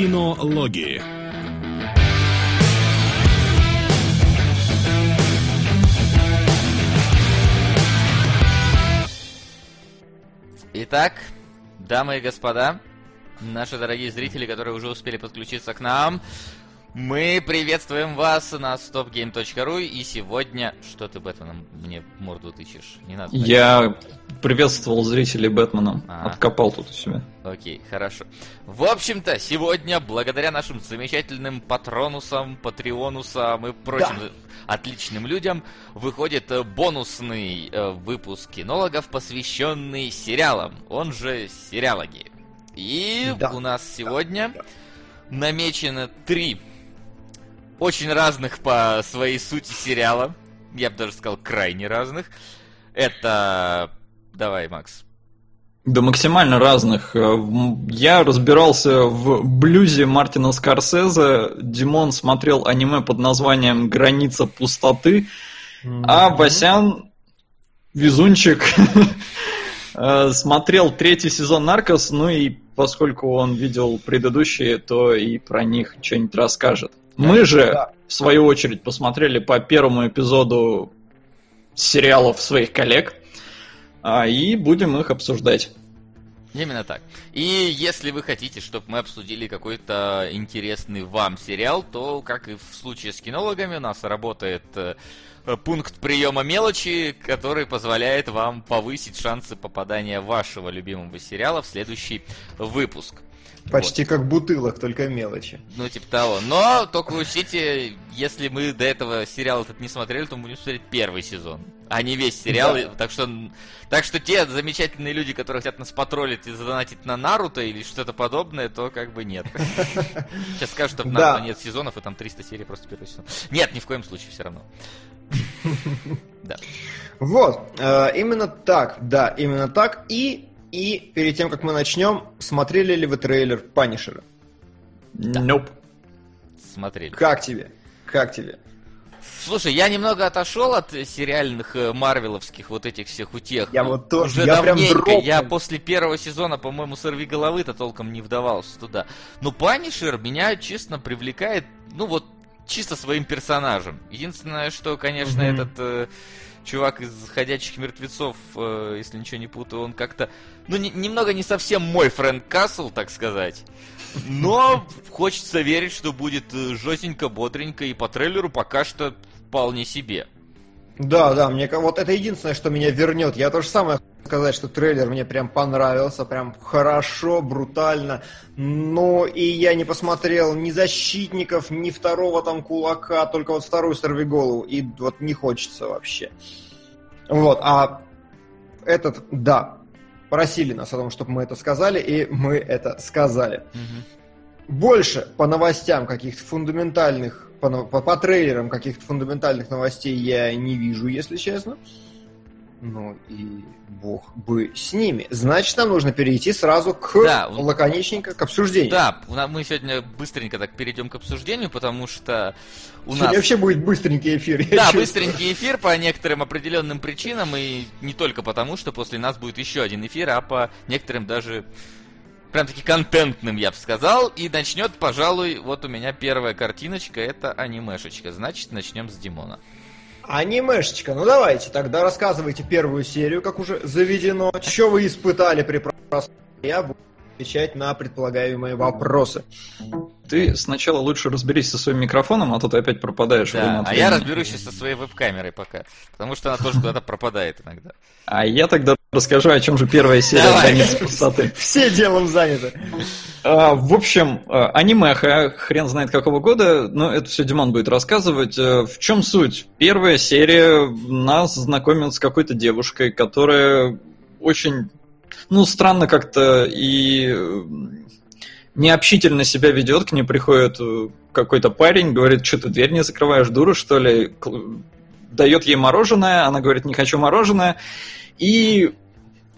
Кинологии. Итак, дамы и господа, наши дорогие зрители, которые уже успели подключиться к нам, мы приветствуем вас на stopgame.ru и сегодня... Что ты, Бэтменом, мне морду тычешь? Не надо. Я приветствовал зрителей Бэтменом. А. Откопал тут у себя. Окей, хорошо. В общем-то, сегодня, благодаря нашим замечательным патронусам, патреонусам и прочим да. отличным людям, выходит бонусный э, выпуск кинологов, посвященный сериалам, он же сериалоги. И да. у нас сегодня да. намечено три очень разных по своей сути сериала. Я бы даже сказал, крайне разных. Это... Давай, Макс. Да максимально разных. Я разбирался в блюзе Мартина Скорсезе. Димон смотрел аниме под названием «Граница пустоты». Mm-hmm. А Васян, везунчик, э, смотрел третий сезон «Наркос», ну и поскольку он видел предыдущие, то и про них что-нибудь расскажет. Мы же, да. в свою очередь, посмотрели по первому эпизоду сериалов своих коллег а, и будем их обсуждать. Именно так. И если вы хотите, чтобы мы обсудили какой-то интересный вам сериал, то, как и в случае с кинологами, у нас работает э, пункт приема мелочи, который позволяет вам повысить шансы попадания вашего любимого сериала в следующий выпуск. Почти вот. как бутылок, только мелочи. Ну, типа того. Но только учтите, если мы до этого сериал этот не смотрели, то мы будем смотреть первый сезон, а не весь сериал. Да. Так что, так что те замечательные люди, которые хотят нас потроллить и задонатить на Наруто или что-то подобное, то как бы нет. Сейчас скажут, что в Наруто нет сезонов, и там 300 серий просто первый сезон. Нет, ни в коем случае все равно. Да. Вот, э, именно так, да, именно так. И и перед тем, как мы начнем, смотрели ли вы трейлер Панишера? Да. Nope. Смотрели. Как тебе? Как тебе? Слушай, я немного отошел от сериальных э, марвеловских вот этих всех утех. Я вот тоже, Уже я прям дропнул. Я после первого сезона, по-моему, сорви головы-то толком не вдавался туда. Но Панишер меня, честно, привлекает, ну вот, чисто своим персонажем. Единственное, что, конечно, mm-hmm. этот... Э, чувак из «Ходячих мертвецов», э, если ничего не путаю, он как-то, ну, не, немного не совсем мой Фрэнк Касл, так сказать. Но хочется верить, что будет э, жестенько, бодренько, и по трейлеру пока что вполне себе. Да, да, мне вот это единственное, что меня вернет. Я то же самое сказать, что трейлер мне прям понравился, прям хорошо, брутально. Но и я не посмотрел ни защитников, ни второго там кулака, только вот вторую сорви голову. И вот не хочется вообще. Вот, а этот, да, просили нас о том, чтобы мы это сказали, и мы это сказали. Угу. Больше по новостям каких-то фундаментальных по, по, по трейлерам каких-то фундаментальных новостей я не вижу, если честно. Ну и бог бы с ними. Значит, нам нужно перейти сразу к да, лаконичненько к обсуждению. Да, мы сегодня быстренько так перейдем к обсуждению, потому что у сегодня нас... вообще будет быстренький эфир. Да, чувствую. быстренький эфир по некоторым определенным причинам, и не только потому, что после нас будет еще один эфир, а по некоторым даже прям таки контентным, я бы сказал. И начнет, пожалуй, вот у меня первая картиночка, это анимешечка. Значит, начнем с Димона. Анимешечка, ну давайте, тогда рассказывайте первую серию, как уже заведено. Что вы испытали при просмотре? Я буду отвечать на предполагаемые вопросы. Ты сначала лучше разберись со своим микрофоном, а то ты опять пропадаешь. Да, а я разберусь сейчас со своей веб-камерой пока, потому что она тоже куда-то пропадает иногда. А я тогда расскажу, о чем же первая серия «Границ пустоты». Все делом заняты. А, в общем, а, анимеха, хрен знает какого года, но это все Димон будет рассказывать. А, в чем суть? Первая серия нас знакомит с какой-то девушкой, которая очень, ну, странно как-то и необщительно себя ведет, к ней приходит э, какой-то парень, говорит, что ты дверь не закрываешь, дура, что ли? Дает ей мороженое, она говорит, не хочу мороженое. И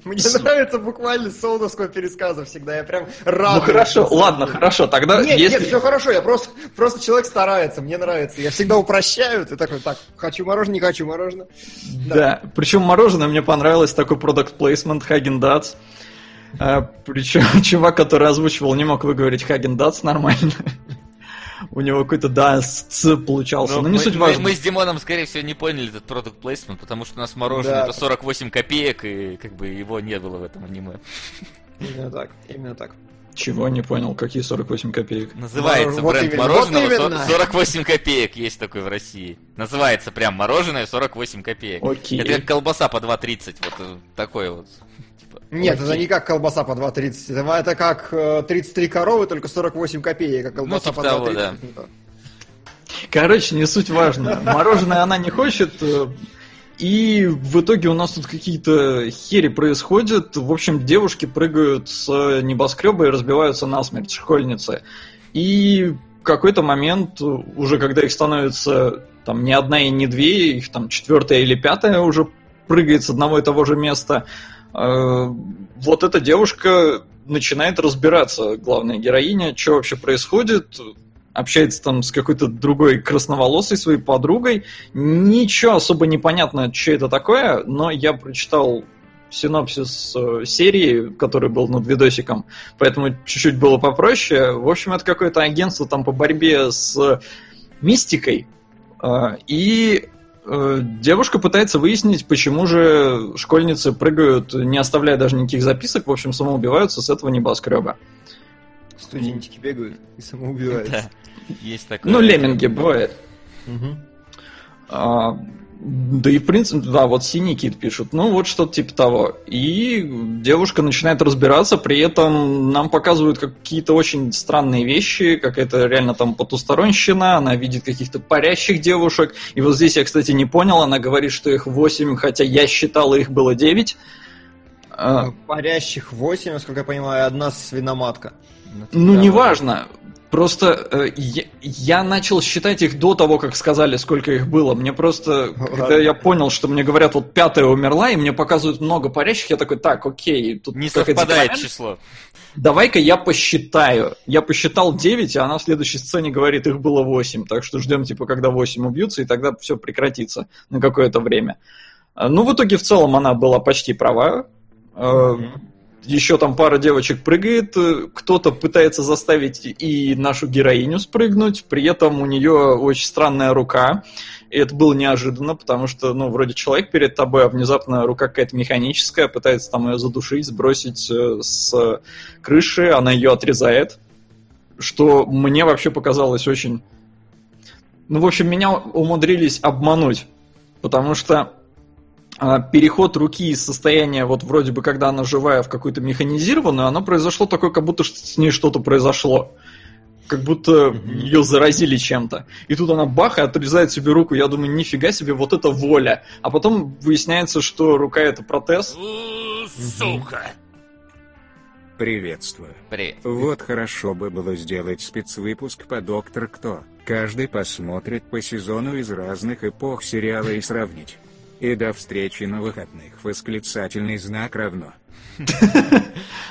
мне С... нравится буквально солнышко пересказа всегда, я прям рад. Ну хорошо, ладно, хорошо, тогда Нет, если... нет, все хорошо, я просто, просто человек старается, мне нравится. Я всегда упрощаю, ты такой, так, хочу мороженое, не хочу мороженое. Да, да. причем мороженое мне понравилось, такой продукт плейсмент Хаген Dazs. А, Причем чувак, который озвучивал, не мог выговорить Хаген Дац нормально. У него какой-то, да, с получался. Но Ну, не мы, суть мы- важно. мы с Димоном, скорее всего, не поняли этот продукт плейсмент, потому что у нас мороженое Да. это 48 копеек, и как бы его не было в этом аниме. Именно так, именно так. Чего не понял, какие 48 копеек. Называется Вот бренд именно, мороженого вот со- именно. 48 копеек, есть такой в России. Называется прям мороженое 48 копеек. Окей. Это как колбаса по 2.30, вот э, такой вот. Нет, Окей. это не как колбаса по 2.30. Это, это как э, 33 коровы, только 48 копеек, как колбаса типа по того, 2.30. да. Ну, Короче, не суть важно. Мороженое она не хочет. э, И в итоге у нас тут какие-то хери происходят. В общем, девушки прыгают с небоскреба и разбиваются насмерть, школьницы. И в какой-то момент, уже когда их становится там не одна и не две, их там четвертая или пятая уже прыгает с одного и того же места, э, вот эта девушка начинает разбираться, главная героиня, что вообще происходит, общается там с какой-то другой красноволосой своей подругой. Ничего особо непонятно, что это такое, но я прочитал синопсис э, серии, который был над видосиком, поэтому чуть-чуть было попроще. В общем, это какое-то агентство там по борьбе с мистикой, э, и э, девушка пытается выяснить, почему же школьницы прыгают, не оставляя даже никаких записок, в общем, самоубиваются с этого небоскреба. Студентики бегают и самоубиваются. Да, есть такое. Ну, лемминги бывает. А, да и в принципе, да, вот синий кит пишут. Ну, вот что-то типа того. И девушка начинает разбираться, при этом нам показывают какие-то очень странные вещи, какая-то реально там потусторонщина, она видит каких-то парящих девушек. И вот здесь я, кстати, не понял, она говорит, что их 8, хотя я считал, их было 9. А, Парящих 8, насколько я понимаю, одна свиноматка. Ну, неважно. Просто э, я, я начал считать их до того, как сказали, сколько их было. Мне просто, Ну, когда я понял, что мне говорят, вот пятая умерла, и мне показывают много парящих, я такой, так, окей, тут Не совпадает декламация. число. Давай-ка я посчитаю. Я посчитал 9, а она в следующей сцене говорит, их было 8. Так что ждем, типа, когда 8 убьются, и тогда все прекратится на какое-то время. А, Ну, в итоге, в целом, она была почти права. Э, Еще там пара девочек прыгает, э, кто-то пытается заставить и нашу героиню спрыгнуть, при этом у нее очень странная рука. И это было неожиданно, потому что, ну, вроде человек перед тобой, а внезапно рука какая-то механическая, пытается там ее задушить, сбросить э, с крыши, она ее отрезает. Что мне вообще показалось очень... Ну, в общем, меня умудрились обмануть, потому что переход руки из состояния, вот вроде бы, когда она живая, в какую-то механизированную, оно произошло такое, как будто с ней что-то произошло. Как будто ее заразили чем-то. И тут она бах и отрезает себе руку. Я думаю, нифига себе, вот это воля. А потом выясняется, что рука это протез. Сука. Приветствую. Привет. Вот хорошо бы было сделать спецвыпуск по Доктор Кто. Каждый посмотрит по сезону из разных эпох сериала и сравнить. И до встречи на выходных. Восклицательный знак равно.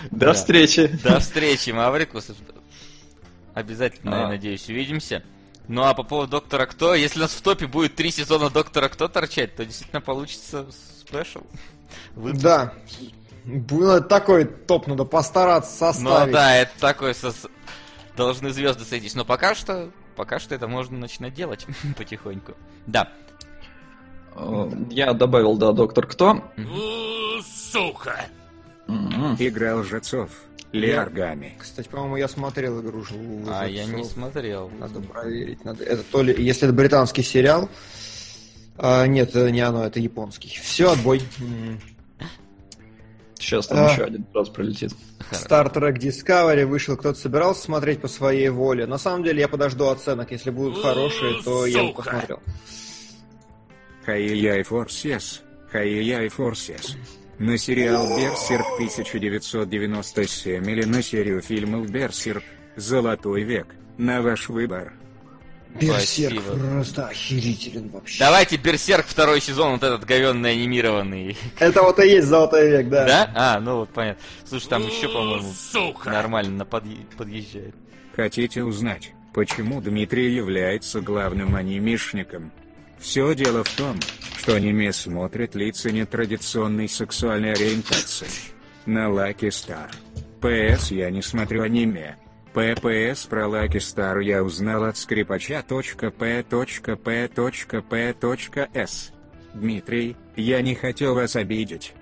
До встречи. До встречи, Маврикус. Обязательно, я А. надеюсь, увидимся. Ну а по поводу Доктора Кто, если у нас в топе будет три сезона Доктора Кто торчать, то действительно получится спешл. Да. Было такой топ, надо постараться Ну составить. да, это такой сос- должны звезды сойтись. Но пока что, пока что это можно начинать делать потихоньку. Да. Э, Я добавил, да, доктор кто. Сука! Игра лжецов. Лиаргами. Кстати, по-моему, я смотрел игру «Живу А я не лжецов». смотрел. Надо проверить. Надо... Это то ли, если это британский сериал. а, нет, это не оно, это японский. Все, отбой. Сейчас там А. еще один раз пролетит. Star Trek Discovery вышел, кто-то собирался смотреть по своей воле. На самом деле я подожду оценок, если будут хорошие, то я посмотрел. Хай-яй Форсес. Хай-яй Форсес. На сериал Берсерк 1997 или на серию фильмов Берсерк Золотой век. На ваш выбор. Берсерк Спасибо. просто охерителен вообще. Давайте Берсерк второй сезон, вот этот говенный анимированный. Это вот и есть Золотой век, да. Да? А, ну вот понятно. Слушай, там еще, по-моему, нормально подъ- подъезжает. Хотите узнать, почему Дмитрий является главным анимешником? Все дело в том, что аниме смотрят лица нетрадиционной сексуальной ориентации. на Lucky Star. ПС я не смотрю аниме. ППС про Lucky Star я узнал от скрипача.п.п.п.с. Дмитрий, я не хотел вас обидеть.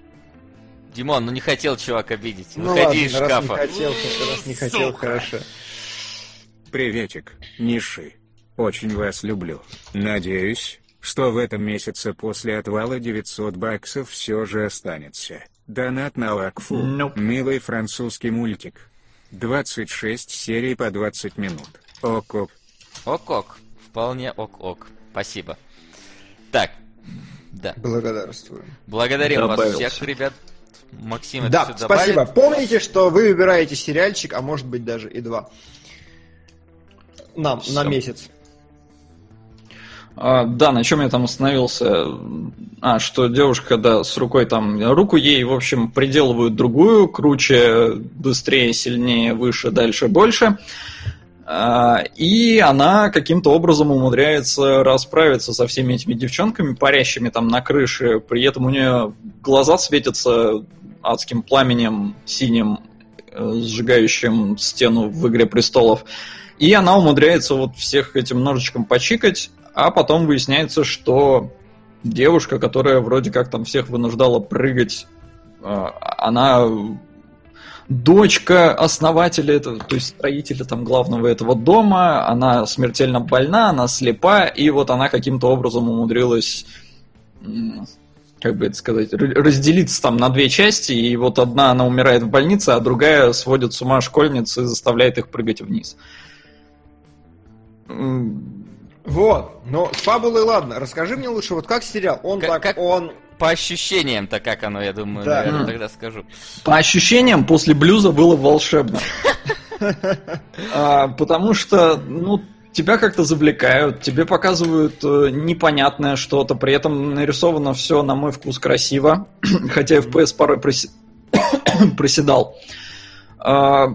Димон, ну не хотел чувак обидеть. Ну Выходи ладно, из раз шкафа. не хотел, раз не хотел, хорошо. Приветик, Ниши. Очень вас люблю. Надеюсь, что в этом месяце после отвала 900 баксов все же останется. Донат на Лакфу. Nope. Милый французский мультик. 26 серий по 20 минут. Ок-ок. Ок-ок. Вполне ок-ок. Спасибо. Так. Да. Благодарствую. Благодарим вас Добавился. всех, ребят. Максим это Да, добавит. спасибо. Помните, что вы выбираете сериальчик, а может быть даже и два. Нам, на Всё. месяц. А, да, на чем я там остановился? А, что девушка, да, с рукой там, руку ей, в общем, приделывают другую, круче, быстрее, сильнее, выше, дальше, больше. А, И она каким-то образом умудряется расправиться со всеми этими девчонками, парящими там на крыше. При этом у нее глаза светятся адским пламенем синим, э, сжигающим стену в «Игре престолов». И она умудряется вот всех этим ножичком почикать, а потом выясняется, что девушка, которая вроде как там всех вынуждала прыгать, э, она дочка основателя этого, то есть строителя там главного этого дома, она смертельно больна, она слепа, и вот она каким-то образом умудрилась, как бы это сказать, разделиться там на две части, и вот одна она умирает в больнице, а другая сводит с ума школьниц и заставляет их прыгать вниз. Вот, но с фабулой ладно. Расскажи мне лучше, вот как сериал? Он Как- так, как- он... По ощущениям-то как оно, я думаю, Да. наверное, тогда скажу. По ощущениям, после блюза было волшебно. А, Потому что, ну, тебя как-то завлекают, тебе показывают э, непонятное что-то, при этом нарисовано все, на мой вкус, красиво, хотя FPS порой проседал. А,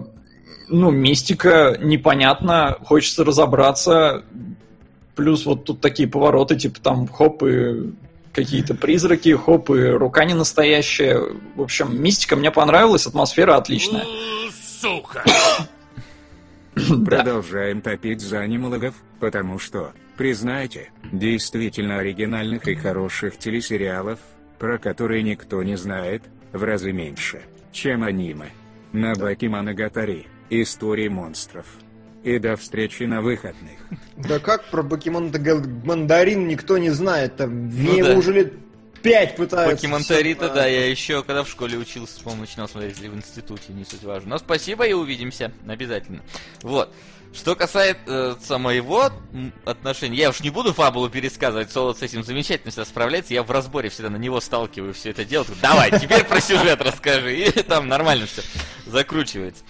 Ну, мистика непонятно, хочется разобраться, плюс вот тут такие повороты, типа там хоп и какие-то призраки, хоп и рука не настоящая. В общем, мистика мне понравилась, атмосфера отличная. Да. Продолжаем топить за анимологов, потому что, признайте, действительно оригинальных и хороших телесериалов, про которые никто не знает, в разы меньше, чем аниме. Набаки Манагатари, Истории монстров. И до встречи на выходных. Да как про покемон Мандарин никто не знает. Там мне да. его уже лет пять пытаются. Покемонтарита, всё, да, я еще когда в школе учился, по-моему, начинал смотреть или в институте, не суть важно. Но спасибо и увидимся, обязательно. Вот. Что касается моего отношения, я уж не буду фабулу пересказывать, Солод с этим замечательно всегда справляется, я в разборе всегда на него сталкиваю все это дело. Давай, теперь про сюжет расскажи, и там нормально все закручивается.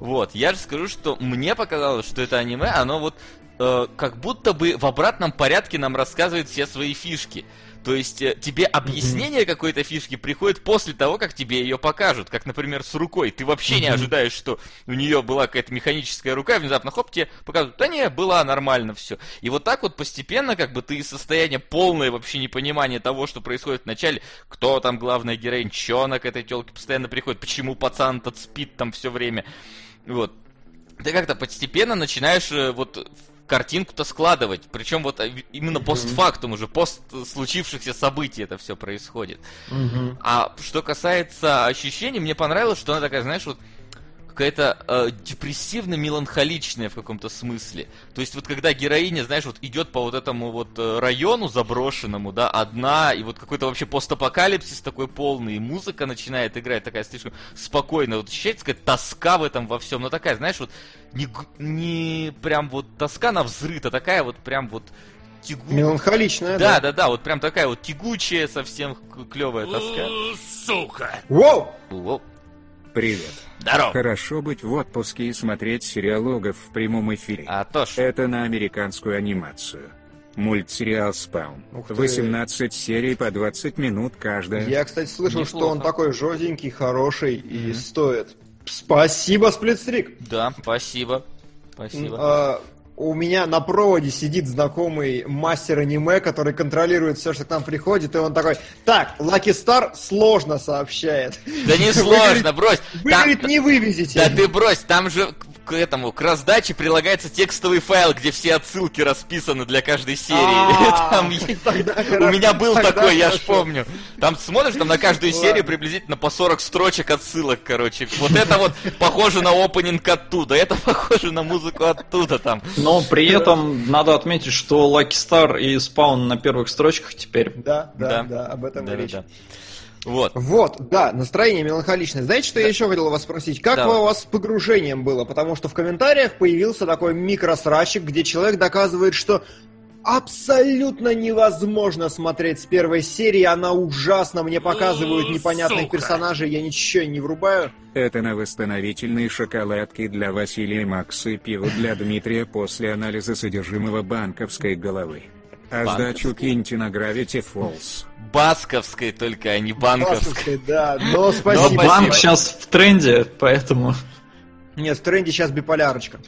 Вот, я же скажу, что мне показалось, что это аниме, оно вот э, как будто бы в обратном порядке нам рассказывает все свои фишки. То есть э, тебе объяснение какой-то фишки приходит после того, как тебе ее покажут. Как, например, с рукой. Ты вообще не ожидаешь, что у нее была какая-то механическая рука, и внезапно хоп, тебе показывают, да не, была нормально все. И вот так вот постепенно, как бы ты из состояния полное вообще непонимания того, что происходит в начале, кто там главная героинь, чё она к этой телке постоянно приходит, почему пацан этот спит там все время. Вот. Ты как-то постепенно начинаешь э, вот картинку-то складывать. Причем вот э, именно постфактум уже, пост случившихся событий это все происходит. Мгм. А что касается ощущений, мне понравилось, что она такая, знаешь, вот какая-то э, депрессивно-меланхоличная в каком-то смысле. То есть вот когда героиня, знаешь, вот идет по вот этому вот э, району заброшенному, да, одна, и вот какой-то вообще постапокалипсис такой полный, и музыка начинает играть такая слишком спокойная, вот ощущается какая-то тоска в этом во всем, но такая, знаешь, вот не, не прям вот тоска на взрыв, а такая вот прям вот тягу... Меланхоличная, Да, да. да, да, вот прям такая вот тягучая, совсем клевая тоска. Воу! Воу. Привет. Здорово. Хорошо быть в отпуске и смотреть сериал Огов в прямом эфире. А то ж. Это на американскую анимацию. Мультсериал «Спаун». Ух ты. 18 серий по 20 минут каждая. Я, кстати, слышал, что Неплохо. он такой жестенький, хороший и стоит. Спасибо, Сплитстрик. Да, спасибо. Спасибо. А, у меня на проводе сидит знакомый мастер аниме, который контролирует все, что к нам приходит, и он такой, так, Лаки Стар сложно сообщает. Да не сложно, брось. Вы, говорит, не вывезете. Да ты брось, там же к этому, к раздаче прилагается текстовый файл, где все отсылки расписаны для каждой серии. А, У меня был такой, я ж помню. Там смотришь, там на каждую серию приблизительно по 40 строчек отсылок, короче. Вот это вот похоже на опенинг оттуда, это похоже на музыку оттуда там. Но при этом надо отметить, что Lucky Star и Spawn на первых строчках теперь. Да, да, да, об этом речь. Вот. Вот, да, настроение меланхоличное. Знаете, что да. я еще хотел вас спросить? Как да. у вас с погружением было? Потому что в комментариях появился такой микросрачик, где человек доказывает, что абсолютно невозможно смотреть с первой серии, она ужасна, мне показывают непонятных Сука. персонажей, я ничего не врубаю. Это на восстановительные шоколадки для Василия Макса и пиво для Дмитрия после анализа содержимого банковской головы. А сдачу киньте на Gravity Falls. Басковской только, а не банковской. Басковской, да, но спасибо. Но банк сейчас в тренде, поэтому... Нет, в тренде сейчас биполярочка.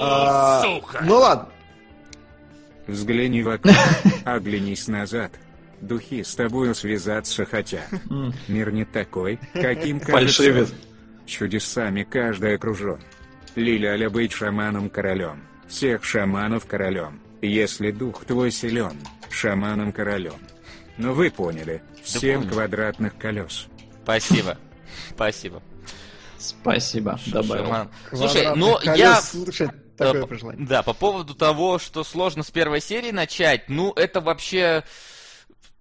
А, ну ладно. Взгляни в окно, оглянись назад. Духи с тобою связаться хотят. Мир не такой, каким кажется. Фальшивит. Чудесами каждый окружен. Лиля быть шаманом-королем. Всех шаманов королем. Если дух твой силен, шаманом-королем. Но вы поняли, семь квадратных колес. Спасибо. Спасибо. Спасибо, добавил. Шаман. Слушай, ну я... Такое Да, по поводу того, что сложно с первой серии начать, ну это вообще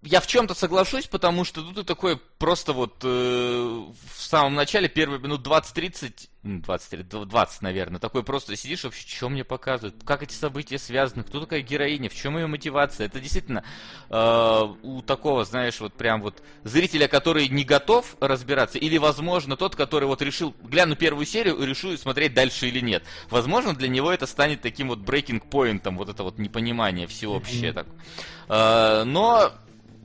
я в чем-то соглашусь, потому что тут ты такой просто вот э, в самом начале, первые минут 20-30, 20, 20, наверное, такой просто сидишь, вообще, что мне показывают, как эти события связаны, кто такая героиня, в чем ее мотивация. Это действительно э, у такого, знаешь, вот прям вот зрителя, который не готов разбираться, или, возможно, тот, который вот решил, гляну первую серию и решу смотреть дальше или нет. Возможно, для него это станет таким вот breaking поинтом, вот это вот непонимание всеобщее. Mm-hmm. Так. Э, но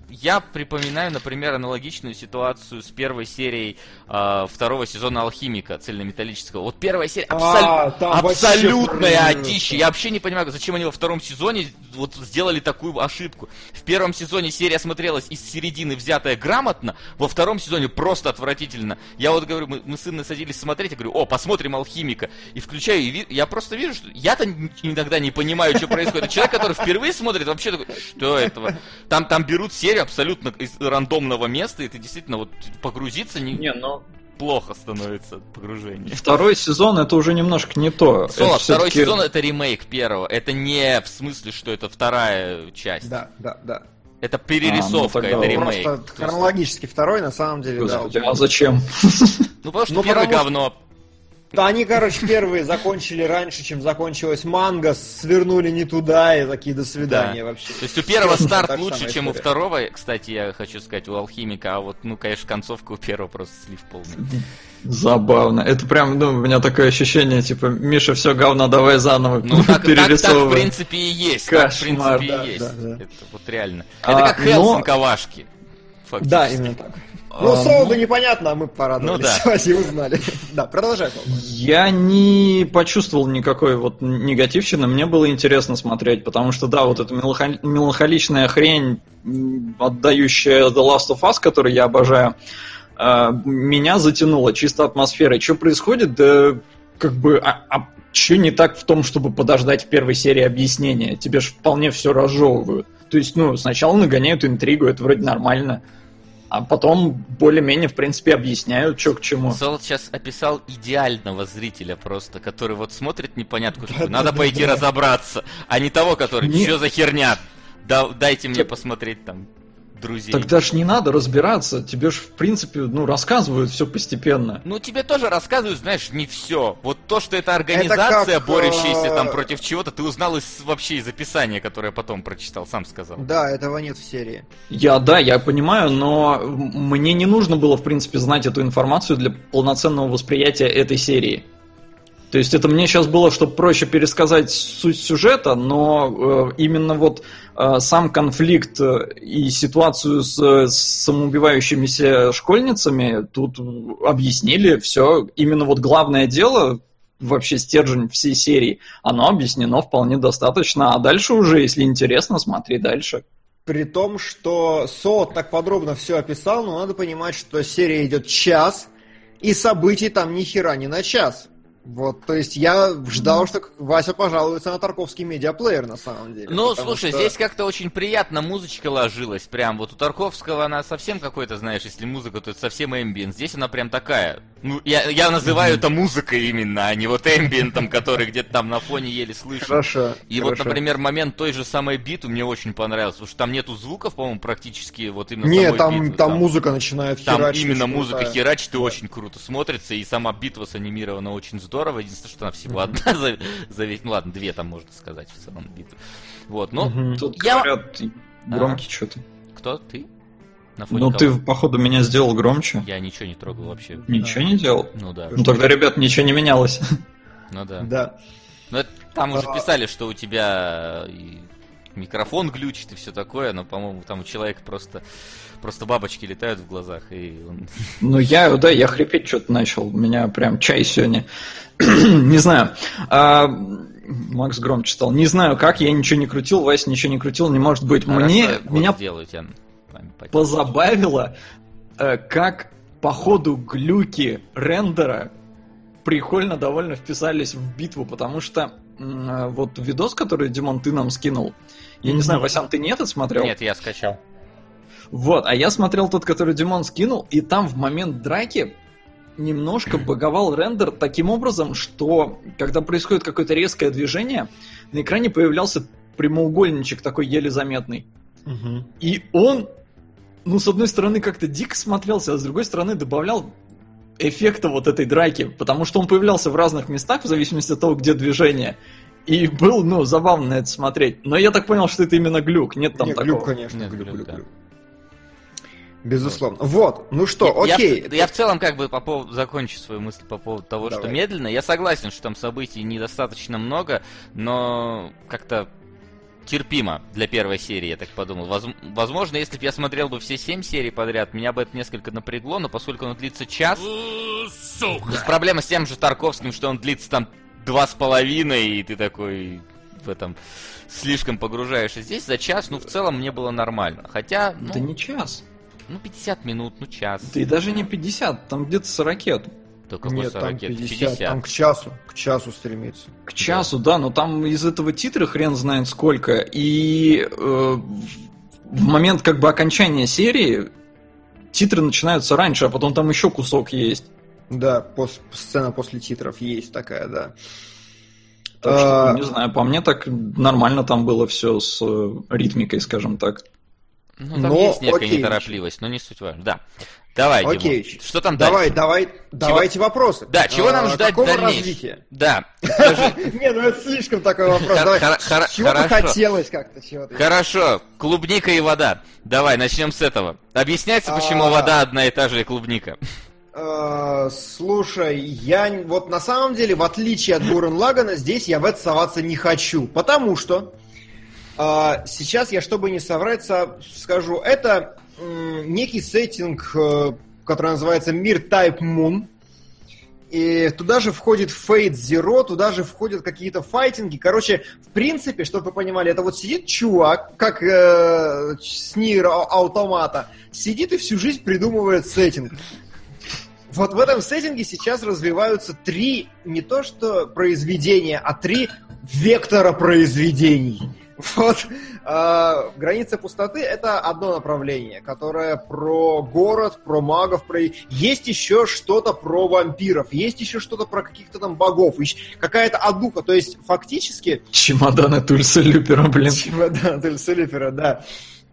я припоминаю, например, аналогичную ситуацию с первой серией э, второго сезона Алхимика цельнометаллического. Вот первая серия абсол... а, абсолютная одища. Я вообще не понимаю, зачем они во втором сезоне вот сделали такую ошибку. В первом сезоне серия смотрелась из середины взятая грамотно, во втором сезоне просто отвратительно. Я вот говорю, мы, мы с сыном садились смотреть, я говорю, о, посмотрим Алхимика. И включаю, и ви... я просто вижу, что я-то иногда не понимаю, что происходит. Человек, который впервые смотрит, вообще такой, что этого? Там, там берут серию абсолютно из рандомного места, и ты действительно вот погрузиться не... Не, но плохо становится погружение. Второй сезон это уже немножко не то. Соло, второй сезон это ремейк первого. Это не в смысле, что это вторая часть. Да, да, да. Это перерисовка, а, ну, это ремейк. Просто хронологически второй, на самом деле, Господи, да. А зачем? Ну потому что ну, первый потому... говно, они, короче, первые закончили раньше, чем закончилась манга, свернули не туда и такие до свидания да. вообще. То есть у первого старт лучше, чем у второго, кстати, я хочу сказать, у алхимика, а вот, ну, конечно, концовка у первого просто слив полный. Забавно. Это прям, ну, у меня такое ощущение, типа, Миша, все говно, давай заново ну, так, перерисовывай. Так, так, в принципе, и есть. Кошмар, так, в принципе, да, и есть. Да, да. Это вот реально. А, Это как Хелсинг Кавашки. Фактически. Да, именно так. Ну, а, Солоду ну... непонятно, а мы порадовались. Ну да. И узнали. да, продолжай. Я не почувствовал никакой вот негативщины. Мне было интересно смотреть, потому что, да, вот эта меланхоличная хрень, отдающая The Last of Us, которую я обожаю, а, меня затянуло чисто атмосферой. Что происходит? Да как бы... А, а что не так в том, чтобы подождать в первой серии объяснения? Тебе же вполне все разжевывают. То есть, ну, сначала нагоняют интригу, это вроде нормально а потом более-менее, в принципе, объясняют, что к чему. Солод сейчас описал идеального зрителя просто, который вот смотрит непонятку, да, надо пойти разобраться, а не того, который, что за херня, да, дайте мне посмотреть там друзей. Тогда ж не надо разбираться, тебе ж в принципе, ну, рассказывают все постепенно. Ну, тебе тоже рассказывают, знаешь, не все. Вот то, что это организация, это как, борющаяся там э, против чего-то, ты узнал из, вообще из описания, которое я потом прочитал, сам сказал. Да, этого нет в серии. Я, да, я понимаю, но мне не нужно было, в принципе, знать эту информацию для полноценного восприятия этой серии. То есть это мне сейчас было, чтобы проще пересказать суть сюжета, но э, именно вот э, сам конфликт э, и ситуацию с, с самоубивающимися школьницами тут объяснили все. Именно вот главное дело вообще стержень всей серии, оно объяснено вполне достаточно, а дальше уже, если интересно, смотри дальше. При том, что Со так подробно все описал, но надо понимать, что серия идет час, и событий там ни хера не на час. Вот, то есть я ждал, что Вася пожалуется на Тарковский медиаплеер на самом деле. Ну, слушай, что... здесь как-то очень приятно музычка ложилась, прям вот у Тарковского она совсем какой-то, знаешь, если музыка, то это совсем эмбиент. Здесь она прям такая. Ну, я, я называю это музыкой именно, а не вот эмбиентом, который где-то там на фоне еле слышно. Хорошо. И хорошо. вот, например, момент той же самой биты мне очень понравился, потому что там нету звуков, по-моему, практически вот именно Нет, там, биты, там, там музыка начинает там херачить. Там именно музыка крутая. херачит и да. очень круто смотрится, и сама битва санимирована очень здорово. Единственное, что она всего одна за, за весь... Ну ладно, две там можно сказать в целом битвы. Вот, но... Тут я... говорят, громкий а? что-то. Кто? Ты? На фоне ну, кого? ты, походу, меня сделал громче. Я ничего не трогал вообще. Ничего не делал? Ну да. Ну тогда, ребят, ничего не менялось. Ну да. Да. Ну, там уже а. писали, что у тебя микрофон глючит и все такое, но, по-моему, там у человека просто, просто бабочки летают в глазах, и он... Ну, я, да, я хрипеть что-то начал, у меня прям чай сегодня. не знаю. А, Макс громче стал. Не знаю как, я ничего не крутил, Вася ничего не крутил, не может быть. Хорошо, Мне, меня... Делаю, тебя позабавило, э, как по ходу глюки рендера прикольно довольно вписались в битву, потому что э, вот видос, который Димон ты нам скинул, я не знаю, Васян, ты не этот смотрел? Нет, я скачал. Вот, а я смотрел тот, который Димон скинул, и там в момент драки немножко баговал рендер таким образом, что когда происходит какое-то резкое движение, на экране появлялся прямоугольничек такой еле заметный. Угу. И он ну, с одной стороны, как-то дико смотрелся, а с другой стороны, добавлял эффекта вот этой драки, потому что он появлялся в разных местах, в зависимости от того, где движение. И был, ну, забавно это смотреть. Но я так понял, что это именно глюк, нет там нет, такого. глюк, конечно, нет, глюк, глюк, глюк. Безусловно. Вот, ну что, я, окей. Я, я в целом как бы по поводу, закончу свою мысль по поводу того, Давай. что медленно. Я согласен, что там событий недостаточно много, но как-то терпимо для первой серии, я так подумал. Возможно, если бы я смотрел бы все семь серий подряд, меня бы это несколько напрягло, но поскольку оно длится час... Сука! Есть проблема с тем же Тарковским, что он длится там два с половиной, и ты такой в этом слишком погружаешься. Здесь за час, ну, в целом мне было нормально. Хотя... Ну, да не час. Ну, 50 минут, ну, час. Да и даже не 50, там где-то 40. То какой Нет, 40? там 50, 50. Там к часу, к часу стремится. К часу, да, но там из этого титра хрен знает сколько. И э, в момент как бы окончания серии титры начинаются раньше, а потом там еще кусок есть. Да, пос, сцена после титров есть такая, да. Так что, а... не знаю, по мне так нормально там было все с э, ритмикой, скажем так. Ну, там но, есть некая окей. неторопливость, но не суть важно. Да. Давай, Окей. Димон. Что там давай, дальше? Давай, давай, давайте вопросы. Да, чего нам а, ждать Какого развития? Да. Не, ну это слишком такой вопрос. Чего бы хотелось как-то? Хорошо. Клубника и вода. Давай, начнем с этого. Объясняется, почему а. вода одна и та же и клубника. А, слушай, я вот на самом деле, в отличие от Гурен Лагана, здесь я в это соваться не хочу. Потому что сейчас я, чтобы не соврать, скажу, это некий сеттинг, э, который называется Мир Type Moon. И туда же входит Fate Zero, туда же входят какие-то файтинги. Короче, в принципе, чтобы вы понимали, это вот сидит чувак, как э, с Нир Автомата, сидит и всю жизнь придумывает сеттинг. Вот в этом сеттинге сейчас развиваются три, не то что произведения, а три вектора произведений. Вот э, граница пустоты это одно направление, которое про город, про магов, про есть еще что-то про вампиров, есть еще что-то про каких-то там богов, какая-то одуха, то есть фактически. Чемоданы Тульса Люпера, блин. Чемоданы Тульса Люпера, да.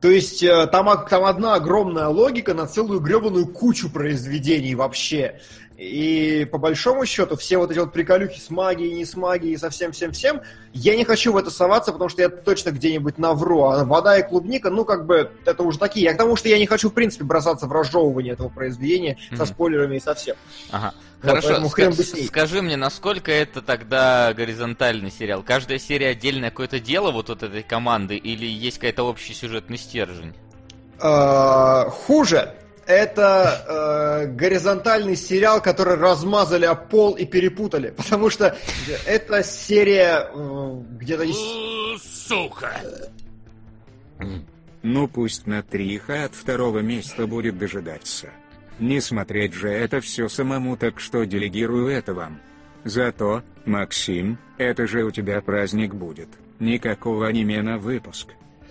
То есть э, там, там одна огромная логика на целую гребаную кучу произведений вообще. И по большому счету все вот эти вот приколюхи с магией, не с магией, со всем-всем-всем, я не хочу в это соваться, потому что я точно где-нибудь навру. А вода и клубника, ну, как бы, это уже такие. Я к тому, что я не хочу, в принципе, бросаться в разжевывание этого произведения mm-hmm. со спойлерами и со всем. Ага. Вот, Хорошо, хрен бы скажи мне, насколько это тогда горизонтальный сериал? Каждая серия отдельное какое-то дело вот от этой команды или есть какая-то общий сюжетный стержень? А, хуже. Это э, горизонтальный сериал, который размазали о пол и перепутали. Потому что это серия э, где-то есть... Сука! Ну пусть на триха от второго места будет дожидаться. Не смотреть же это все самому, так что делегирую это вам. Зато, Максим, это же у тебя праздник будет. Никакого аниме на выпуск.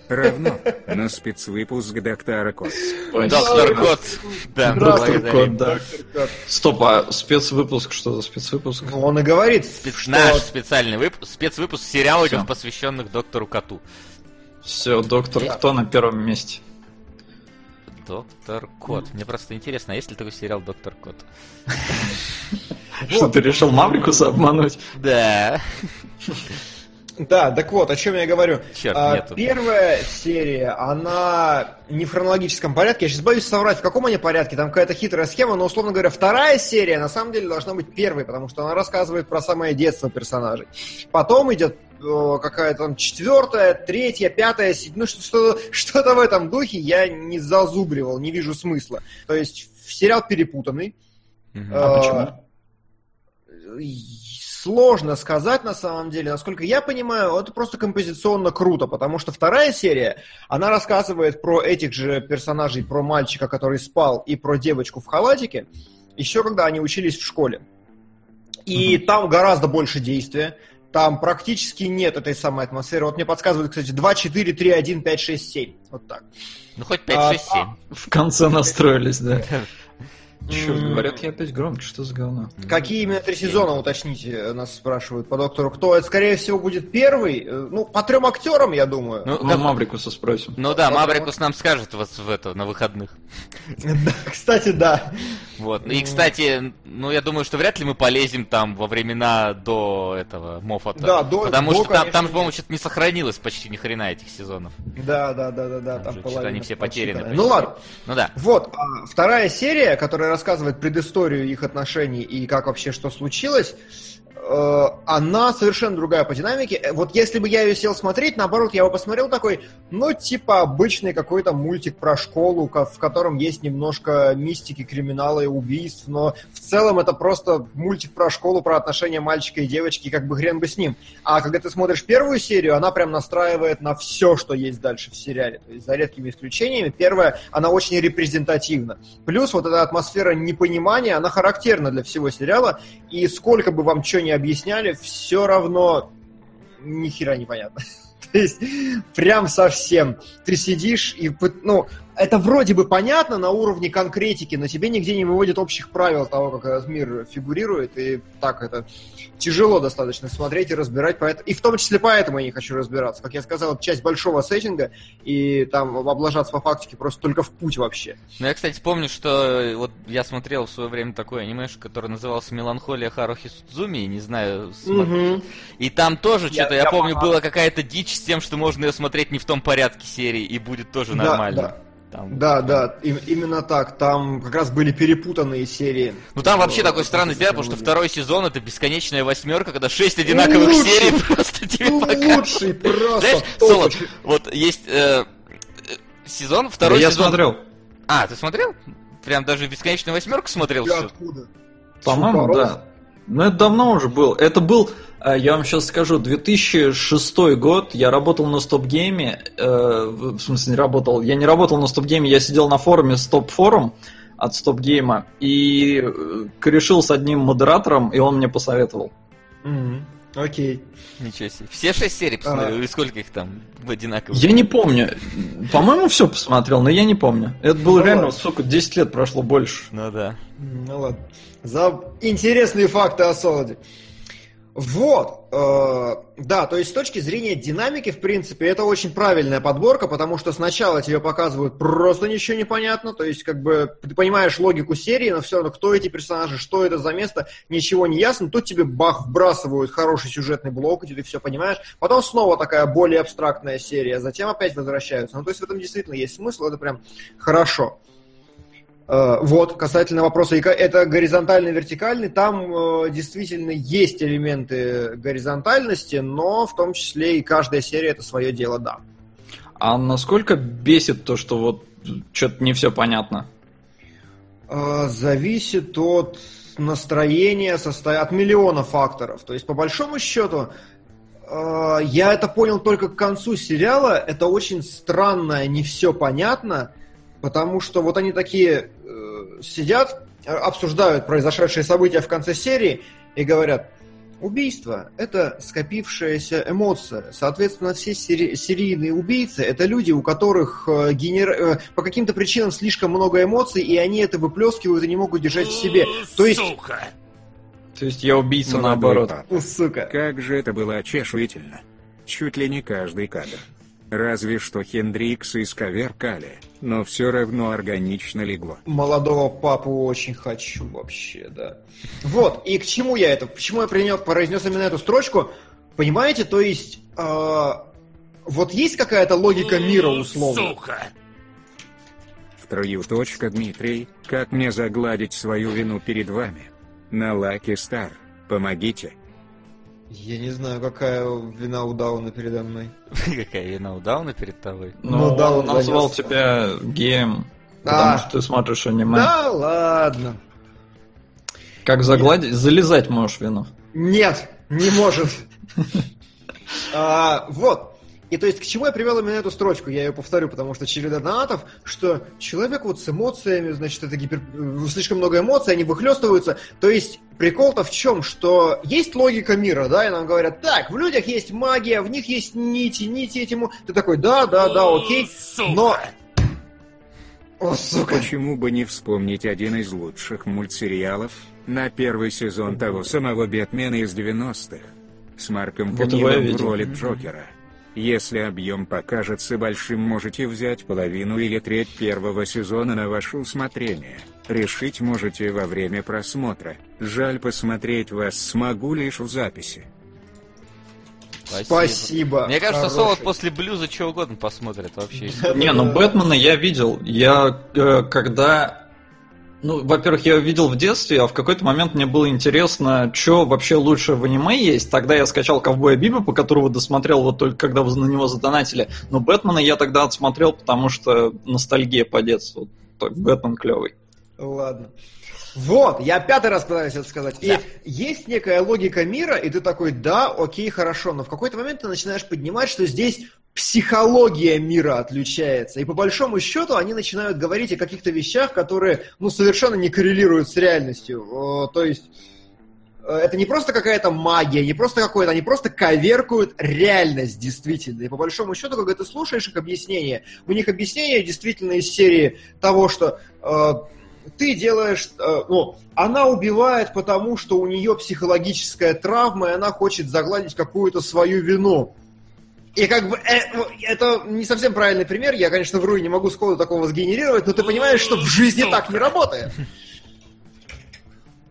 Равно на спецвыпуск Доктора Кот. Доктор Кот. Да, Доктор. Кот, да. Стоп, а спецвыпуск, что за спецвыпуск? Ну, Он и говорит, Спец- что... Наш специальный выпуск, спецвыпуск сериалов, посвященных доктору Коту. Все, доктор Кто на первом месте? Доктор Кот. Мне просто интересно, а есть ли такой сериал Доктор Кот? Что, ты решил Маврикуса обмануть? Да. Да, так вот, о чем я говорю. Черт, А, нету. Первая серия, она не в хронологическом порядке. Я сейчас боюсь соврать, в каком они порядке. Там какая-то хитрая схема, но, условно говоря, вторая серия на самом деле должна быть первой, потому что она рассказывает про самое детство персонажей. Потом идет э, какая-то там четвертая, третья, пятая, седьмая, ну что- что- что-то в этом духе я не зазубривал, не вижу смысла. То есть сериал перепутанный. Мгм. А Э, почему? Сложно сказать на самом деле. Насколько я понимаю, это просто композиционно круто, потому что вторая серия, она рассказывает про этих же персонажей, про мальчика, который спал, и про девочку в халатике, еще когда они учились в школе. И там гораздо больше действия. Там практически нет этой самой атмосферы. Вот мне подсказывают, кстати, 2, 4, 3, 1, 5, 6, 7. Вот так. Ну хоть А, 5, 6, 7. В конце настроились, да. Черт, говорят, я опять громче, что за говно? Какие именно три сезона, уточните, нас спрашивают по доктору Кто? Это, скорее всего, будет первый. Э, Ну, по трем актерам, я думаю. Ну, Ну, как- Маврикуса спросим. ну да, Маврикус нам скажет вот в это, на выходных. Да, кстати, да. Вот. И, кстати, ну я думаю, что вряд ли мы полезем там во времена до этого Моффата. Да, до- Потому до, что там, там конечно, по-моему, что-то не сохранилось почти ни хрена этих сезонов. Да, да, да, да, да. Там Там же они все потеряны. Ну ладно. Ну да. Вот, а, вторая серия, которая рассказывает предысторию их отношений и как вообще что случилось, она совершенно другая по динамике. Э, Вот если бы я ее сел смотреть, наоборот, я бы посмотрел такой, ну, типа обычный какой-то мультик про школу, ко- в котором есть немножко мистики, криминала и убийств, но в целом это просто мультик про школу, про отношения мальчика и девочки, как бы хрен бы с ним. А когда ты смотришь первую серию, она прям настраивает на все, что есть дальше в сериале. То есть, за редкими исключениями, первая, она очень репрезентативна. Плюс вот эта атмосфера непонимания, она характерна для всего сериала, и сколько бы вам что ни объясняли, все равно ни хера непонятно. То есть, прям совсем. Ты сидишь и, ну, это вроде бы понятно на уровне конкретики, но тебе нигде не выводят общих правил того, как этот мир фигурирует, и так это тяжело достаточно смотреть и разбирать, поэт- и в том числе поэтому я не хочу разбираться. Как я сказал, это часть большого сеттинга, и там облажаться по фактике просто только в путь вообще. Ну, я, кстати, помню, что э, вот я смотрел в свое время такое анимешку, которое называлось «Меланхолия Харухи Судзуми», не знаю, смо- и там тоже Я- что-то, я, я помню, помню. была какая-то дичь с тем, что можно ее смотреть не в том порядке серии, и будет тоже Да, нормально. да. Там- Да, да, им- именно так. Там как раз были перепутанные серии. Ну там вообще Э, такой странный сериал, потому что второй сезон это бесконечная восьмерка, когда шесть одинаковых Лучший! серий просто тебе Ну, показывают. лучший, просто Знаешь, топ. Солод, вот есть э, сезон, второй я сезон. смотрел. А, ты смотрел? Прям даже бесконечную восьмерку смотрел Я откуда? По-моему, да. Но это давно уже был. Это был, я вам сейчас скажу, 2006 год. Я работал на стоп-гейме. э, в смысле, не работал. Я не работал на стоп-гейме, я сидел на форуме стоп-форум от стоп-гейма и э, корешил с одним модератором, и он мне посоветовал. Мгм. Окей. Ничего себе. Все шесть серий посмотрел, А. или сколько их там в одинаковых? Я не помню. По-моему, все посмотрел, но я не помню. Это было Ну реально, ладно. сука, 10 лет прошло больше. Ну да. Ну ладно. За интересные факты о Солоде. Вот, э, да, то есть с точки зрения динамики, в принципе, это очень правильная подборка, потому что сначала тебе показывают просто ничего не понятно, то есть как бы ты понимаешь логику серии, но все равно кто эти персонажи, что это за место, ничего не ясно, тут тебе бах вбрасывают хороший сюжетный блок, где ты все понимаешь, потом снова такая более абстрактная серия, затем опять возвращаются, ну то есть в этом действительно есть смысл, это прям хорошо. Э, Вот, касательно вопроса, это горизонтальный, вертикальный, там э, действительно есть элементы горизонтальности, но в том числе и каждая серия это свое дело, да. А насколько бесит то, что вот что-то не все понятно? э, зависит от настроения, состо... от миллиона факторов. То есть, по большому счету, э, я это понял только к концу сериала. Это очень странно, не все понятно, потому что вот они такие э, сидят, обсуждают произошедшие события в конце серии и говорят, Убийство – это скопившаяся эмоция. Соответственно, все сери- серийные убийцы – это люди, у которых э, генер... э, по каким-то причинам слишком много эмоций, и они это выплескивают и не могут держать в себе. То есть... Сука! То есть я убийца Молодой наоборот. папа. Ну, сука. Как же это было очешуительно. Чуть ли не каждый кадр. Разве что Хендрикса исковеркали, но все равно органично легло. Молодого папу очень хочу вообще, да. Вот, и к чему я это? Почему я принес, произнес именно эту строчку? Понимаете, то есть... э, вот есть какая-то логика мира условно. Сука! В трою точка, Дмитрий, как мне загладить свою вину перед вами? На Лаки Стар, помогите. Я не знаю, какая вина у Дауна передо мной. Какая вина у Дауна перед тобой? Ну, Ну да, он он назвал тебя геем, А. потому что ты смотришь аниме. Да ладно. Как загладить? Залезать можешь вину. Нет, не может. А, Вот. И то есть к чему я привел именно эту строчку? Я ее повторю, потому что череда донатов, что человек вот с эмоциями, значит, это гипер... э, слишком много эмоций, они выхлестываются. То есть прикол-то в чем? Что есть логика мира, да, и нам говорят, так, в людях есть магия, в них есть нити, нити этому. Ты такой, да, да, да, окей. Но... О, сука. Почему бы не вспомнить один из лучших мультсериалов, на первый сезон того самого Бэтмена из 90-х, с Марком Вот в роли Джокера. Если объем покажется большим, можете взять половину или треть первого сезона на ваше усмотрение. Решить можете во время просмотра. Жаль посмотреть вас смогу лишь в записи. Спасибо. Мне кажется, Хороший. Солод после блюза что угодно посмотрит вообще. Не, ну Бэтмена я видел. Я э, когда... Ну, во-первых, я видел в детстве, а в какой-то момент мне было интересно, что вообще лучше в аниме есть. Тогда я скачал Ковбоя Бибопа, которого досмотрел вот только когда вы на него задонатили. Но Бэтмена я тогда отсмотрел, потому что ностальгия по детству. Бэтмен клевый. Ладно. Вот, я пятый раз пытаюсь это сказать. Да. И есть некая логика мира, и ты такой, да, окей, хорошо, но в какой-то момент ты начинаешь поднимать, что здесь психология мира отличается. И по большому счету они начинают говорить о каких-то вещах, которые, ну, совершенно не коррелируют с реальностью. То есть э, это не просто какая-то магия, не просто какое-то, они просто коверкуют реальность действительно. И по большому счету, когда ты слушаешь их объяснения, у них объяснения действительно из серии того, что э, ты делаешь, э, ну, она убивает, потому что у нее психологическая травма, и она хочет загладить какую-то свою вину. И как бы э, ну, это не совсем правильный пример, я, конечно, вру и не могу сходу такого сгенерировать, но ты понимаешь, что в жизни так не работает.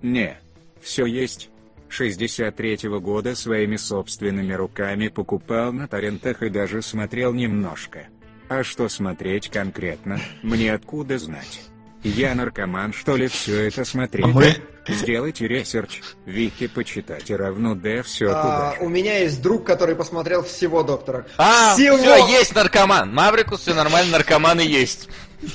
Не, все есть. 63-го года своими собственными руками покупал на торрентах и даже смотрел немножко. А что смотреть конкретно, мне откуда знать? Я наркоман, что ли, все это смотреть? А мы- Сделайте research, Вики почитайте равно Д все А, туда у меня есть друг, который посмотрел всего доктора. А, всего, все, есть наркоман. Маврикус, все нормально, наркоманы есть.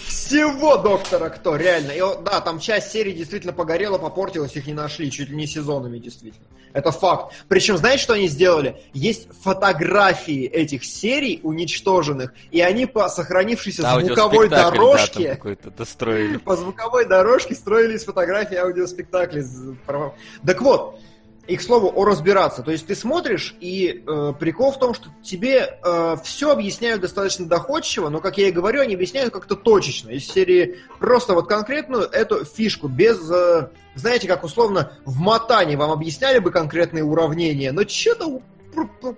всего доктора кто, реально. И, да, там часть серии действительно погорела, попортилась, их не нашли, чуть ли не сезонами, действительно. Это факт. Причем, знаете, что они сделали? Есть фотографии этих серий уничтоженных, и они по сохранившейся звуковой да, там дорожке какой-то достроили. по звуковой дорожке строили из фотографий аудиоспектакли. Так вот, и к слову, о разбираться. То есть ты смотришь, и э, прикол в том, что тебе все объясняют достаточно доходчиво, но, как я и говорю, они объясняют как-то точечно. Из серии просто вот конкретную эту фишку, без, э, знаете, как условно в матане вам объясняли бы конкретные уравнения, но что-то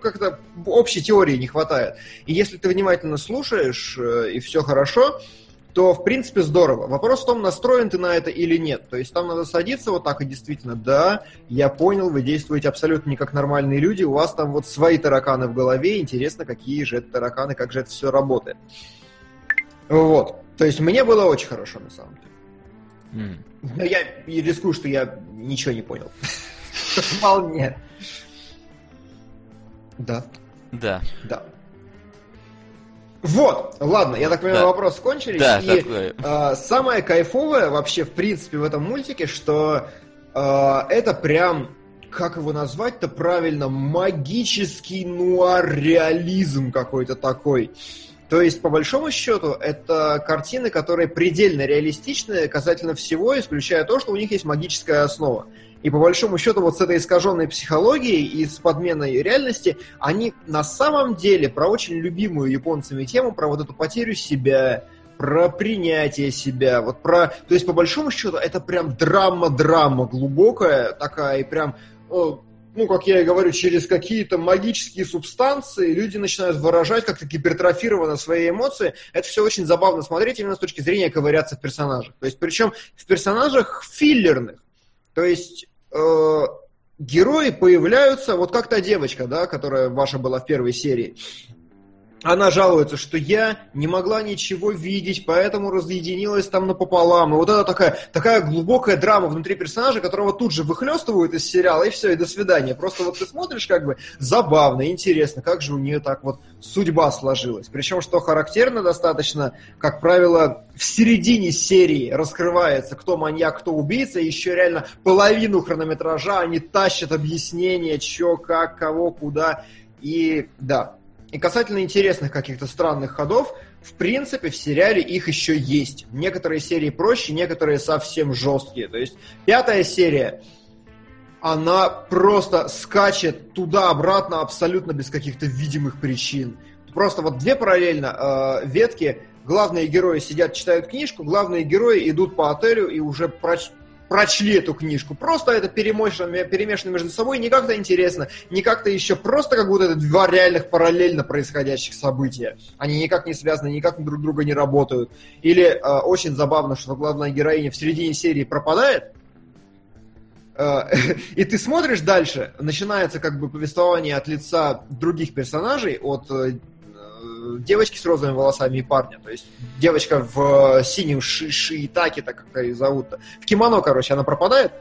как-то общей теории не хватает. И если ты внимательно слушаешь, э, и все хорошо, то, в принципе, здорово. Вопрос в том, настроен ты на это или нет. То есть там надо садиться вот так и действительно, да, я понял, вы действуете абсолютно не как нормальные люди, у вас там вот свои тараканы в голове, интересно, какие же это тараканы, как же это все работает. Вот. То есть мне было очень хорошо, на самом деле. М. Но я рискую, что я ничего не понял. Вполне. Да, Да. да. Вот, ладно, я так понимаю, Да. вопросы кончились. Да, и э, самое кайфовое вообще, в принципе, в этом мультике, что э, это прям, как его назвать-то правильно, магический нуар-реализм какой-то такой. То есть, по большому счету, это картины, которые предельно реалистичны касательно всего, исключая то, что у них есть магическая основа. И по большому счету вот с этой искаженной психологией и с подменой реальности они на самом деле про очень любимую японцами тему, про вот эту потерю себя, про принятие себя, вот про... То есть по большому счету это прям драма-драма глубокая такая и прям... о, ну, как я и говорю, через какие-то магические субстанции люди начинают выражать как-то гипертрофированно свои эмоции. Это все очень забавно смотреть именно с точки зрения ковыряться в персонажах. То есть, причем в персонажах филлерных. То есть э, герои появляются, вот как та девочка, да, которая ваша была в первой серии. Она жалуется, что я не могла ничего видеть, поэтому разъединилась там напополам. И вот это такая, такая глубокая драма внутри персонажа, которого тут же выхлестывают из сериала, и все, и до свидания. Просто вот ты смотришь, как бы забавно, интересно, как же у нее так вот судьба сложилась. Причем, что характерно достаточно, как правило, в середине серии раскрывается, кто маньяк, кто убийца, и еще реально половину хронометража они тащат объяснение, что, как, кого, куда. И да, и касательно интересных каких-то странных ходов, в принципе, в сериале их еще есть. Некоторые серии проще, некоторые совсем жесткие. То есть пятая серия, она просто скачет туда-обратно абсолютно без каких-то видимых причин. Просто вот две параллельно э, ветки. Главные герои сидят, читают книжку, главные герои идут по отелю и уже проч- прочли эту книжку. Просто это перемешано, перемешано между собой, не как-то интересно, не как-то еще, просто как будто это два реальных параллельно происходящих события. Они никак не связаны, никак друг друга не работают. Или э, очень забавно, что главная героиня в середине серии пропадает, э, и ты смотришь дальше, начинается как бы повествование от лица других персонажей, от э, девочки с розовыми волосами и парня. То есть девочка в синем ши шиитаке, так как ее зовут-то. В кимоно, короче, она пропадает.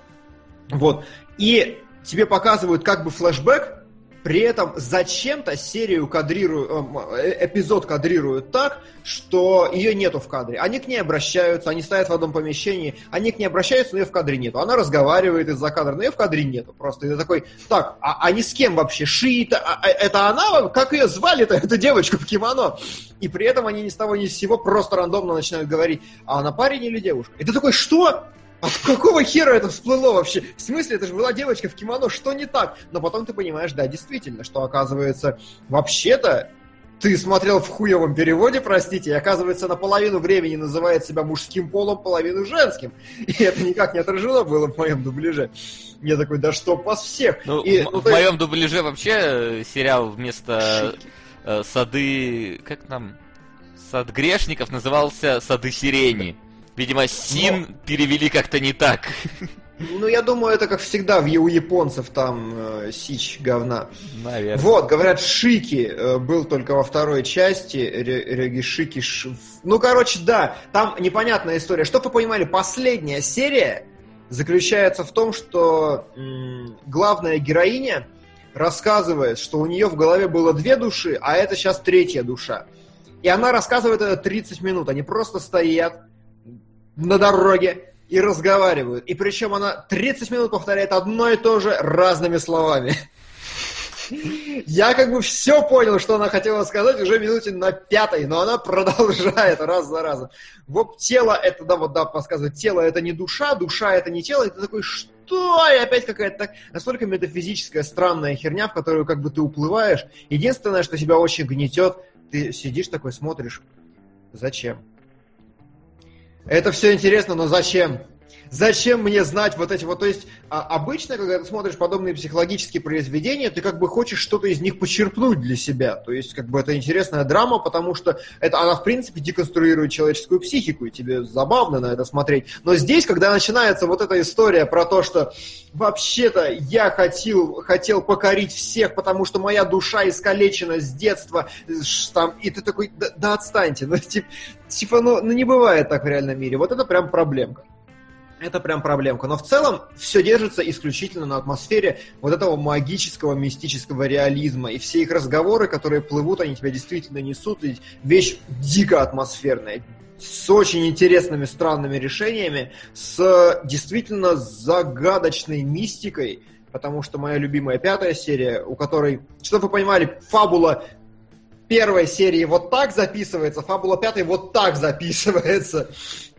Вот. И тебе показывают как бы флешбэк, при этом зачем-то серию кадрируют, э, эпизод кадрируют так, что ее нету в кадре. Они к ней обращаются, они стоят в одном помещении, они к ней обращаются, но ее в кадре нету. Она разговаривает из-за кадра, но ее в кадре нету. Просто ты такой, так, а они с кем вообще? Шиита? А, а, это она? Как ее звали-то, эту девочку в кимоно? И при этом они ни с того ни с сего просто рандомно начинают говорить, а она парень или девушка? И ты такой, что? А какого хера это всплыло вообще? В смысле, это же была девочка в кимоно, что не так? Но потом ты понимаешь, да, действительно, что оказывается, вообще-то, ты смотрел в хуевом переводе, простите, и оказывается, наполовину времени называет себя мужским полом, половину женским. И это никак не отражено было в моем дубляже. Я такой, да чтоб вас всех. Ну, И, в, ну, в есть- моем дубляже вообще э, сериал вместо Шики. э, сады... Как там? Сад грешников назывался Сады сирени. Видимо, Син перевели как-то не так. Ну, я думаю, это как всегда в, у японцев там э, сич говна. Наверное. Вот, говорят, Шики э, был только во второй части, Ре- Регишики... Ш- Ну, короче, да, там непонятная история. Чтобы вы понимали, последняя серия заключается в том, что м, главная героиня рассказывает, что у нее в голове было две души, а это сейчас третья душа. И она рассказывает это 30 минут. Они просто стоят на дороге и разговаривают. И причем она 30 минут повторяет одно и то же разными словами. Я как бы все понял, что она хотела сказать уже минуте на пятой, но она продолжает раз за разом. Вот тело это, да, вот да, подсказывает, тело это не душа, душа это не тело, ты такой, что? И опять какая-то так, настолько метафизическая странная херня, в которую как бы ты уплываешь. Единственное, что тебя очень гнетет, ты сидишь такой, смотришь, зачем? Это все интересно, но зачем? Зачем мне знать вот эти вот... То есть а, обычно, когда ты смотришь подобные психологические произведения, ты как бы хочешь что-то из них почерпнуть для себя. То есть как бы это интересная драма, потому что это, она в принципе деконструирует человеческую психику, и тебе забавно на это смотреть. Но здесь, когда начинается вот эта история про то, что вообще-то я хотел, хотел покорить всех, потому что моя душа искалечена с детства, там, и ты такой, да, да отстаньте, ну, типа, типа ну, ну не бывает так в реальном мире. Вот это прям проблемка. Это прям проблемка. Но в целом все держится исключительно на атмосфере вот этого магического, мистического реализма. И все их разговоры, которые плывут, они тебя действительно несут. Ведь вещь дико атмосферная, с очень интересными, странными решениями, с действительно загадочной мистикой, потому что моя любимая пятая серия, у которой, чтобы вы понимали, фабула первой серии вот так записывается, фабула пятой вот так записывается.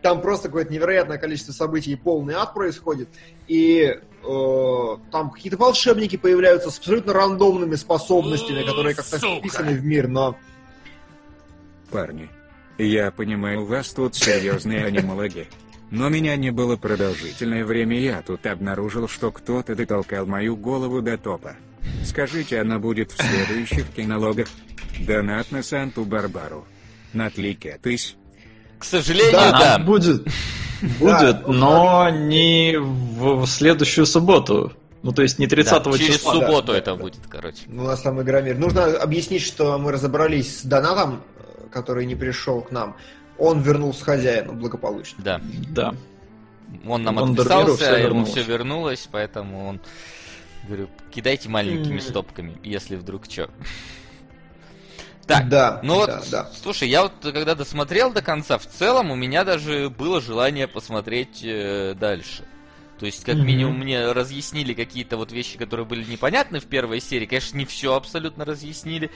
Там просто какое-то невероятное количество событий и полный ад происходит. И э, там какие-то волшебники появляются с абсолютно рандомными способностями, которые как-то вписаны в мир, но... Парни, я понимаю, у вас тут серьезные анимологи. Но меня не было продолжительное время, я тут обнаружил, что кто-то дотолкал мою голову до топа. Скажите, она будет в следующих кинологах? Донат на Санту-Барбару. На тлике тысь. К сожалению, Да, да. будет. Будет, но не в следующую субботу. Ну, то есть не 30 Да, через числа. субботу да, это да. будет, короче. У нас там Игромир. Нужно объяснить, что мы разобрались с донатом, который не пришел к нам. Он вернулся хозяину благополучно. Да. Да. Он нам Вандермиру отписался, всё ему вернулось. все вернулось, поэтому он... Говорю, кидайте маленькими стопками, если вдруг что. Так, да, ну вот, да, да. слушай, я вот когда досмотрел до конца, в целом у меня даже было желание посмотреть э, дальше. То есть, как Мгм. минимум, мне разъяснили какие-то вот вещи, которые были непонятны в первой серии. Конечно, не все абсолютно разъяснили.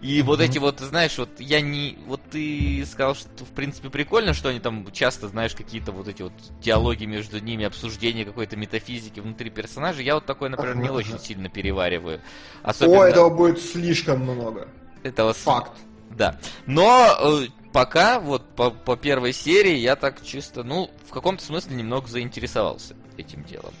И вот Мгм. эти вот, знаешь, вот я не... Вот ты сказал, что в принципе прикольно, что они там часто, знаешь, какие-то вот эти вот диалоги между ними, обсуждение какой-то метафизики внутри персонажей. Я вот такое, например, не Ага, очень сильно перевариваю. Особенно... О, этого будет слишком много. Этого с- Факт. да. Но э, пока, вот по, по первой серии, я так чисто, ну, в каком-то смысле немного заинтересовался этим делом.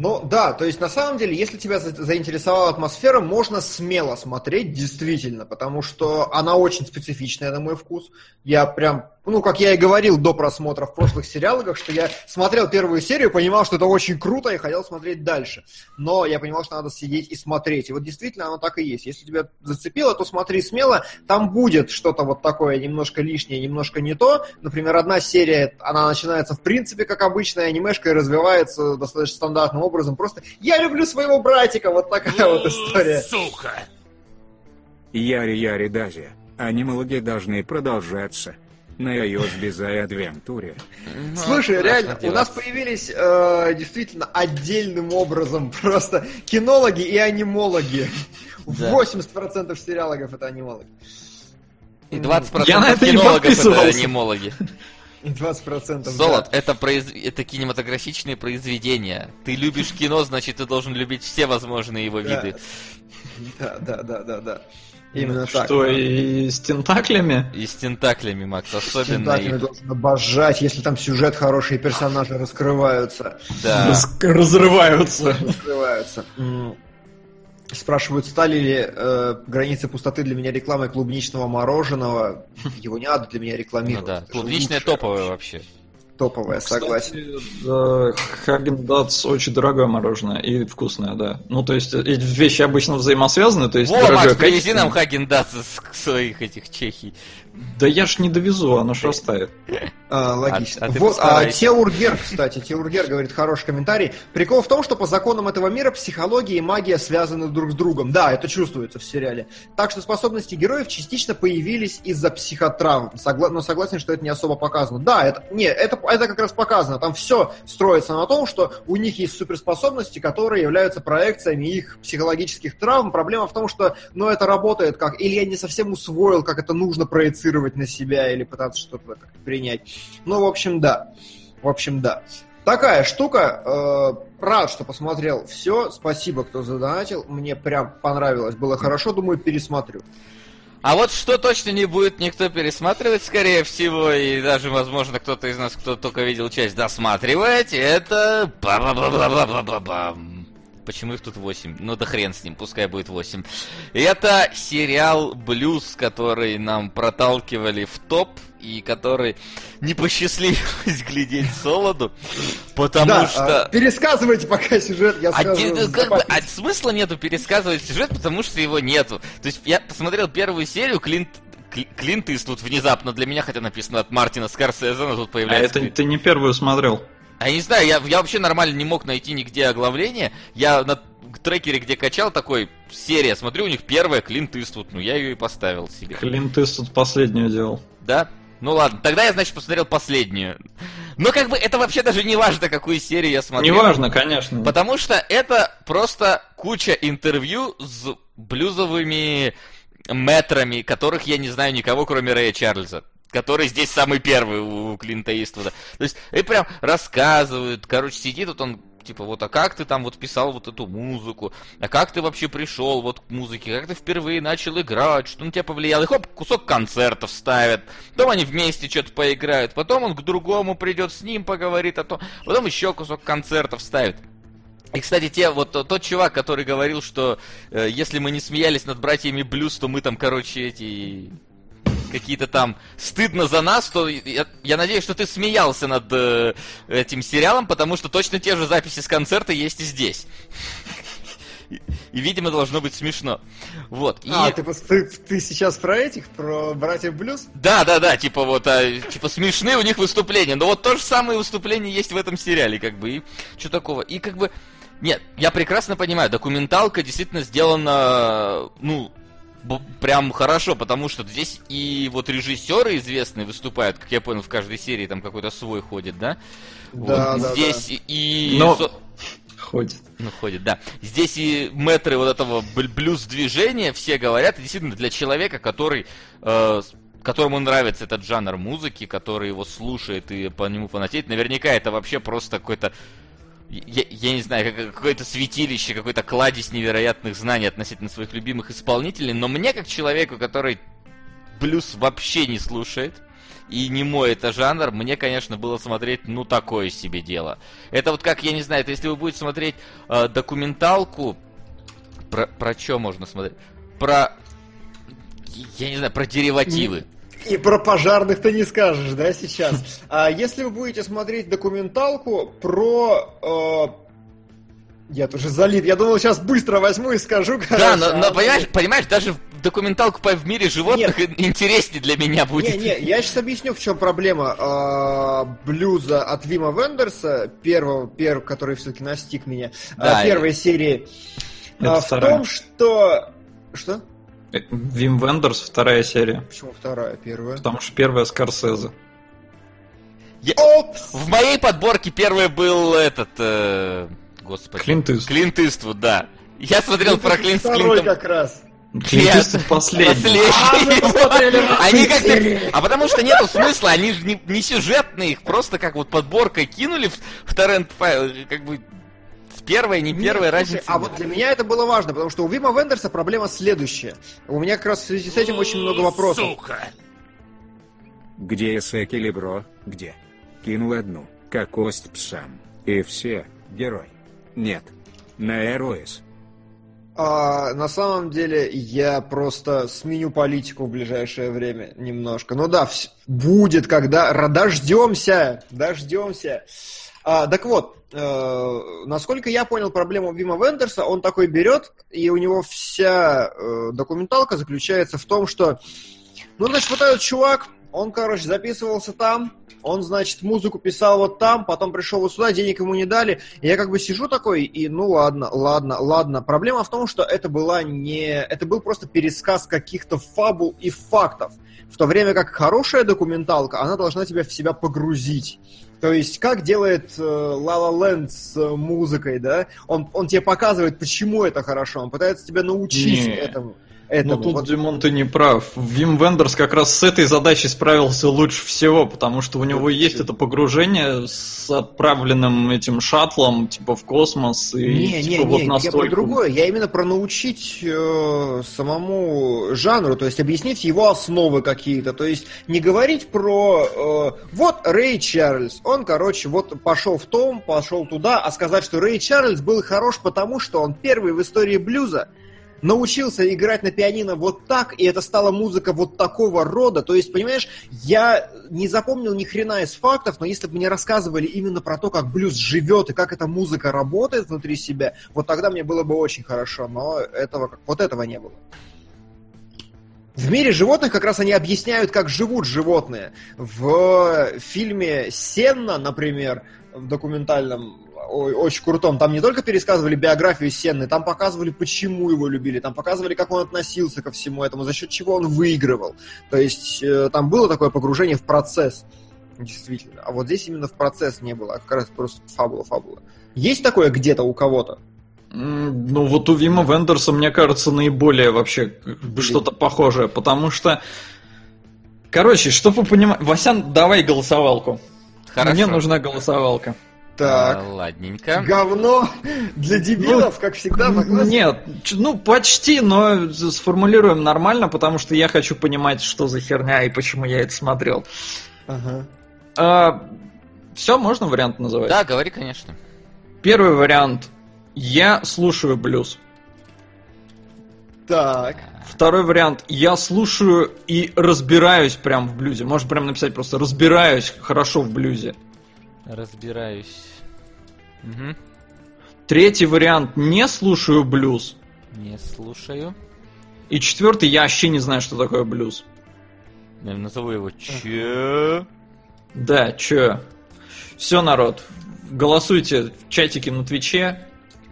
Ну да, то есть на самом деле, если тебя за- заинтересовала атмосфера, можно смело смотреть, действительно, потому что она очень специфичная на мой вкус. Я прям, ну как я и говорил до просмотра в прошлых сериалах, что я смотрел первую серию, понимал, что это очень круто и хотел смотреть дальше. Но я понимал, что надо сидеть и смотреть. И вот действительно оно так и есть. Если тебя зацепило, то смотри смело. Там будет что-то вот такое немножко лишнее, немножко не то. Например, одна серия, она начинается в принципе как обычная анимешка и развивается достаточно стандартным образом. Просто я люблю своего братика, вот такая вот история. Сука! Яри-яри Дази. Анимологи должны продолжаться. На iOS Bizarre Adventure. Ну, Слушай, ж реально, у нас появились э, действительно отдельным образом просто кинологи и анимологи. Да. 80% сериалогов это анимологи. И 20% Я на это не кинологов это анимологи. И 20% да. Золот, это, произ- это кинематографичные произведения. Ты любишь кино, значит, ты должен любить все возможные его Да. виды. Да, да, да, да, да. Именно так. Что, и с тентаклями? И с тентаклями, Макс, особенно. Тентаклями их. должен обожать, если там сюжет хороший, и персонажи раскрываются. Да. Рас- Разрываются. Раскрываются. Спрашивают, стали ли э, границы пустоты для меня рекламой клубничного мороженого. Его не надо для меня Ну рекламировать. да. Же Клубничная лучшее топовая вообще. Топовая, согласен. Хаген Датс очень дорогое мороженое и вкусное, да. Ну, то есть, эти вещи обычно взаимосвязаны, то есть Во, Макс, привези нам Хаген своих этих чехий. Да я ж не довезу, оно ж растает. А, логично. А- а вот, а. Теургер, кстати, Теургер говорит хороший комментарий. Прикол в том, что по законам этого мира психология и магия связаны друг с другом. Да, это чувствуется в сериале. Так что способности героев частично появились из-за психотравм. Согла- но согласен, что это не особо показано. Да, это, не, это, это как раз показано. Там все строится на том, что у них есть суперспособности, которые являются проекциями их психологических травм. Проблема в том, что, ну, это работает как... Или я не совсем усвоил, как это нужно проецировать на себя, или пытаться что-то принять. Ну, в общем, да. В общем, да. Такая штука. Э, рад, что посмотрел все. Спасибо, кто задонатил. Мне прям понравилось. Было хорошо. Думаю, пересмотрю. А вот что точно не будет никто пересматривать, скорее всего, и даже, возможно, кто-то из нас, кто только видел часть, досматривать, это... ба-ба-ба-ба-ба-ба-бам. Почему их тут 8? Ну да хрен с ним, пускай будет 8. И это сериал «Блюз», который нам проталкивали в топ, и который не посчастливилось глядеть солоду, потому да, что... а, пересказывайте пока сюжет, я А, скажу. как бы, а смысла нету пересказывать сюжет, потому что его нету. То есть я посмотрел первую серию, Клинт Кли- Клинт Иствуд внезапно для меня, хотя написано от Мартина Скорсезе, но тут А появляется... это ты не первую смотрел. А я не знаю, я, я вообще нормально не мог найти нигде оглавление. Я на трекере, где качал, такой серия, смотрю, у них первая Клинт Иствуд, ну я ее и поставил себе. Клинт Иствуд последнюю делал. Да? Ну ладно, тогда я, значит, посмотрел последнюю. Но как бы это вообще даже не важно, какую серию я смотрел. Не важно, конечно. Потому что это просто куча интервью с блюзовыми метрами, которых я не знаю никого, кроме Рэя Чарльза который здесь самый первый у Клинта Иствуда. То есть, и прям рассказывают, короче, сидит вот он типа, вот, а как ты там вот писал вот эту музыку, а как ты вообще пришел вот к музыке, как ты впервые начал играть, что на тебя повлияло, и хоп, кусок концертов ставят, потом они вместе что-то поиграют, потом он к другому придет, с ним поговорит, а то, потом еще кусок концертов ставит. И, кстати, те, вот тот чувак, который говорил, что э, если мы не смеялись над братьями Блюз, то мы там, короче, эти какие-то там стыдно за нас, то я, я надеюсь, что ты смеялся над э, этим сериалом, потому что точно те же записи с концерта есть и здесь. И, и, видимо, должно быть смешно. Вот. И... А, ты, ты, ты сейчас про этих, про братьев Блюз? Да, да, да, типа вот, а, типа смешные у них выступления. Но вот то же самое выступление есть в этом сериале, как бы, и что такого. И как бы, нет, я прекрасно понимаю, документалка действительно сделана, ну, прям хорошо, потому что здесь и вот режиссеры известные выступают, как я понял, в каждой серии там какой-то свой ходит, да? Да, вот да, здесь да. и... Но... Ходит. Ну, ходит, да. Здесь и метры вот этого блюз-движения все говорят, и действительно, для человека, который... Э, которому нравится этот жанр музыки, который его слушает и по нему фанатеет, наверняка это вообще просто какой-то я, я не знаю, как, какое-то святилище, какой-то кладезь невероятных знаний относительно своих любимых исполнителей, но мне, как человеку, который блюз вообще не слушает, и не мой это жанр, мне, конечно, было смотреть, ну, такое себе дело. Это вот как, я не знаю, это если вы будете смотреть э, документалку, про, про что можно смотреть? Про, я не знаю, про деривативы. И про пожарных ты не скажешь, да, сейчас? А если вы будете смотреть документалку про... Э, я тоже залит. Я думал, сейчас быстро возьму и скажу. Короче, да, но, но а понимаешь, понимаешь, даже документалку по в мире животных Нет. интереснее для меня будет. Не, не, я сейчас объясню, в чем проблема э, блюза от Вима Вендерса, первого, первого, который все-таки настиг меня, да, э, первой и... серии. Э, в том, что... Что? Вим Вендерс, вторая серия. Почему вторая? Первая? Потому что первая Скорсезе. Я... В моей подборке первый был этот... Э... Господи. Клинт Иствуд. Клинт Иствуд, да. Я смотрел про Клинт Второй как раз. Клинт Иствуд последний. А, они как А потому что нету смысла, они же не, не сюжетные, их просто как вот подборкой кинули в, в торрент файл, как бы первая, не первая, разница. А вот для меня это было важно, потому что у Вима Вендерса проблема следующая. У меня как раз в связи с этим очень много вопросов. Сука! Где Эсеки Лебро? Где? Кинул одну, как кость псам. И все, герой. Нет. На Эроис. А, на самом деле я просто сменю политику в ближайшее время немножко. Ну да, будет, когда... Дождемся! Дождемся! А, так вот, э, насколько я понял проблему Вима Вендерса, он такой берет, и у него вся э, документалка заключается в том, что, ну, значит, вот этот чувак, он, короче, записывался там, он, значит, музыку писал вот там, потом пришел вот сюда, денег ему не дали. И я как бы сижу такой, и ну ладно, ладно, ладно. Проблема в том, что это была не... Это был просто пересказ каких-то фабул и фактов. В то время как хорошая документалка, она должна тебя в себя погрузить. То есть, как делает э, La La Land с э, музыкой, да? Он, он тебе показывает, почему это хорошо, он пытается тебя научить Не. этому этому. Ну тут, вот... Димон, ты не прав. Вим Вендерс как раз с этой задачей справился лучше всего, потому что у него есть это погружение с отправленным этим шаттлом, типа, в космос. И, не, типа, не, вот не, настойку. я про другое. Я именно про научить э, самому жанру, то есть объяснить его основы какие-то. То есть не говорить про э, вот Рэй Чарльз, он, короче, вот пошел в том, пошел туда, а сказать, что Рэй Чарльз был хорош потому, что он первый в истории блюза научился играть на пианино вот так, и это стала музыка вот такого рода. То есть, понимаешь, я не запомнил ни хрена из фактов, но если бы мне рассказывали именно про то, как блюз живет и как эта музыка работает внутри себя, вот тогда мне было бы очень хорошо, но этого, вот этого не было. В мире животных как раз они объясняют, как живут животные. В фильме «Сенна», например, в документальном очень крутом. Там не только пересказывали биографию Сенны, там показывали, почему его любили, там показывали, как он относился ко всему этому, за счет чего он выигрывал. То есть э, там было такое погружение в процесс, действительно. А вот здесь именно в процесс не было, а как раз просто фабула-фабула. Есть такое где-то у кого-то? Ну вот у Вима Вендерса, мне кажется, наиболее вообще что-то похожее, потому что... Короче, чтобы вы понимали... Васян, давай голосовалку. Хорошо. Мне нужна голосовалка. Так. А, ладненько. Говно для дебилов, ну, как всегда. Нет, ну почти, но сформулируем нормально, потому что я хочу понимать, что за херня и почему я это смотрел. Ага. А, все, можно вариант называть? Да, говори, конечно. Первый вариант. Я слушаю блюз. Так. Второй вариант. Я слушаю и разбираюсь прям в блюзе. Можешь прям написать просто разбираюсь хорошо в блюзе. Разбираюсь. Угу. Третий вариант. Не слушаю блюз. Не слушаю. И четвертый. Я вообще не знаю, что такое блюз. Я назову его Че. Да, Че. Все, народ. Голосуйте в чатике на Твиче.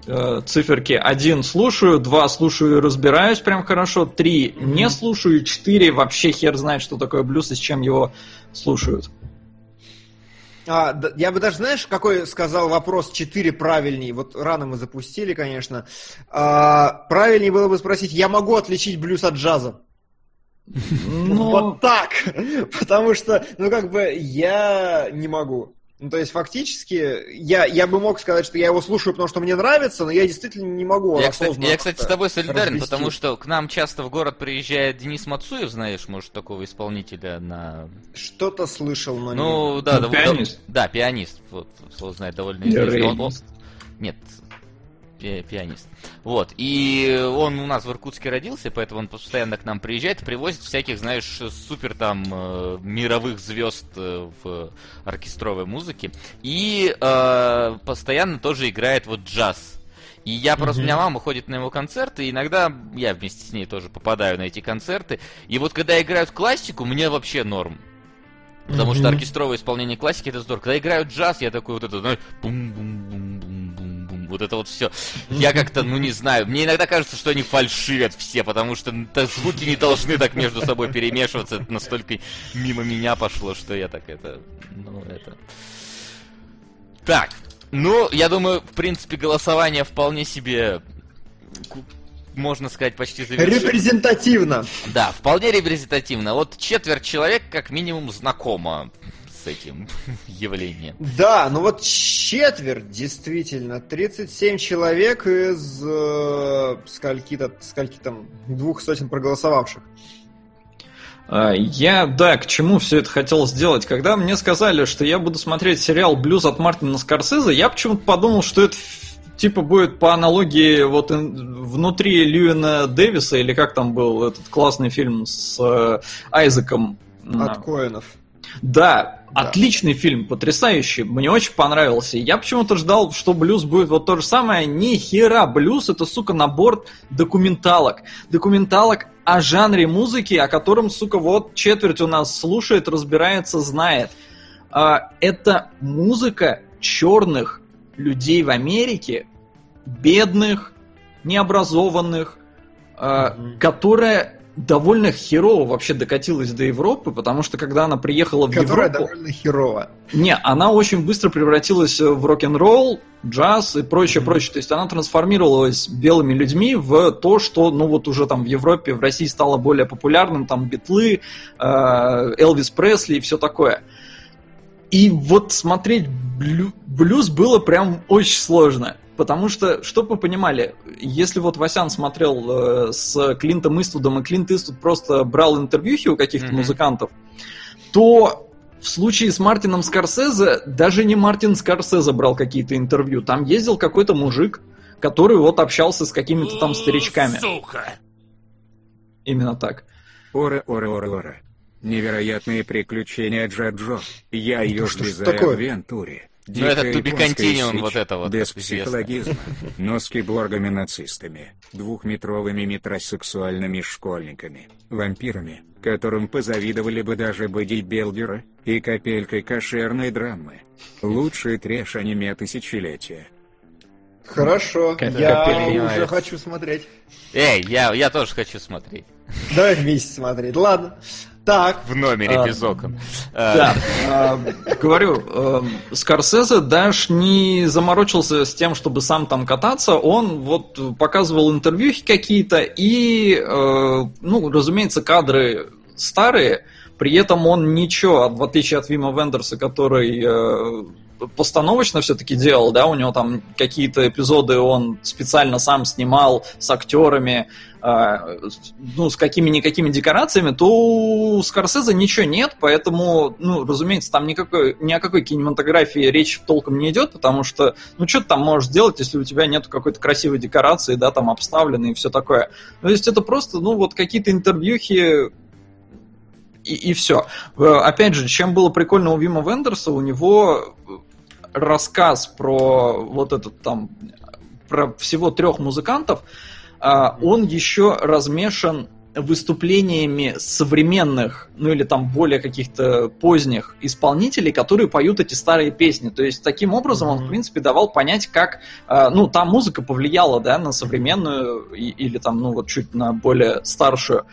Э, циферки 1 слушаю, 2 слушаю и разбираюсь прям хорошо, 3 не слушаю, 4 вообще хер знает, что такое блюз и с чем его слушают. А, я бы даже, знаешь, какой сказал вопрос 4 правильней. Вот рано мы запустили, конечно. А, правильнее было бы спросить, я могу отличить блюз от джаза? Ну... Вот так! Потому что, ну, как бы, я не могу. Ну, то есть, фактически, я, я бы мог сказать, что я его слушаю, потому что мне нравится, но я действительно не могу Я, кстати, я, кстати с тобой солидарен, развести. потому что к нам часто в город приезжает Денис Мацуев, знаешь, может, такого исполнителя на... Что-то слышал, но Ну, не... да, ну, да, пианист. Да, да, пианист, вот, слово знает, довольно известный. Он, он... Нет, пи пианист. Вот. И он у нас в Иркутске родился, поэтому он постоянно к нам приезжает, привозит всяких, знаешь, супер там э, мировых звезд э, в оркестровой музыке. И э, постоянно тоже играет вот джаз. И я просто, mm-hmm. у меня мама ходит на его концерты, и иногда я вместе с ней тоже попадаю на эти концерты. И вот когда играют классику, мне вообще норм. Потому mm-hmm. что оркестровое исполнение классики это здорово. Когда играют джаз, я такой вот это, знаешь, бум-бум-бум-бум вот это вот все. Я как-то, ну не знаю, мне иногда кажется, что они фальшивят все, потому что звуки не должны так между собой перемешиваться. Это настолько мимо меня пошло, что я так это, ну это... Так, ну, я думаю, в принципе, голосование вполне себе можно сказать, почти завершено. Репрезентативно. Да, вполне репрезентативно. Вот четверть человек как минимум знакома с этим явлением. Да, ну вот четверть, действительно. 37 человек из э, скольки-то, скольки там, двух сотен проголосовавших. А, я, да, к чему все это хотел сделать. Когда мне сказали, что я буду смотреть сериал «Блюз» от Мартина Скорсезе, я почему-то подумал, что это типа будет по аналогии вот внутри Льюина Дэвиса, или как там был этот классный фильм с э, Айзеком. От Коинов. Да, да, отличный фильм, потрясающий, мне очень понравился. Я почему-то ждал, что блюз будет вот то же самое. Ни хера, блюз это, сука, набор документалок. Документалок о жанре музыки, о котором, сука, вот четверть у нас слушает, разбирается, знает. А, это музыка черных людей в Америке, бедных, необразованных, mm-hmm. которая довольно херово вообще докатилась до Европы, потому что когда она приехала в Которая Европу... довольно херово. Не, она очень быстро превратилась в рок-н-ролл, джаз и прочее, mm-hmm. прочее. То есть она трансформировалась белыми людьми в то, что, ну вот уже там в Европе, в России стало более популярным, там Битлы, э, Элвис Пресли и все такое. И вот смотреть блю- блюз было прям очень сложно. Потому что, чтобы вы понимали, если вот Васян смотрел э, с Клинтом Иствудом, и Клинт Иствуд просто брал интервьюхи у каких-то mm-hmm. музыкантов, то в случае с Мартином Скорсезе даже не Мартин Скорсезе брал какие-то интервью. Там ездил какой-то мужик, который вот общался с какими-то там старичками. Сука! Именно так. Ора, ора, ора, ора. Невероятные приключения Джаджо. Я ее в Вентуре. Ну, это сечь, вот это вот Без известно. психологизма, но с киборгами-нацистами, двухметровыми метросексуальными школьниками, вампирами, которым позавидовали бы даже бодибилдеры, и капелькой кошерной драмы. Лучший трэш-аниме тысячелетия. Хорошо, Как- я уже хочу смотреть. Эй, я, я тоже хочу смотреть. Давай вместе смотреть, ладно. Так, В номере А, без окон. А, Да, э, говорю, э, Скорсезе даже не заморочился с тем, чтобы сам там кататься, он вот показывал интервьюхи какие-то и, э, ну, разумеется, кадры старые, при этом он ничего, в отличие от Вима Вендерса, который э, постановочно все-таки делал, да, у него там какие-то эпизоды он специально сам снимал с актерами, ну, с какими-никакими декорациями, то у Скорсезе ничего нет, поэтому, ну, разумеется, там никакой, ни о какой кинематографии речь толком не идет, потому что, ну, что ты там можешь сделать, если у тебя нет какой-то красивой декорации, да, там обставленной и все такое. То есть это просто, ну, вот какие-то интервьюхи, и, и все. Опять же, чем было прикольно у Вима Вендерса, у него рассказ про вот этот там, про всего трех музыкантов, а, он еще размешан выступлениями современных, ну или там более каких-то поздних исполнителей, которые поют эти старые песни. То есть таким образом он, в принципе, давал понять, как, а, ну, та музыка повлияла, да, на современную и- или там, ну, вот чуть на более старшую.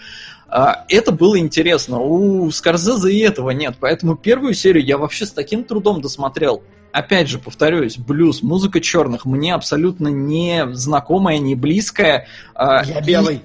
А, Это было интересно. У Скорсезе и этого нет, поэтому первую серию я вообще с таким трудом досмотрел. Опять же, повторюсь, блюз, музыка черных мне абсолютно не знакомая, не близкая. А, я и- белый.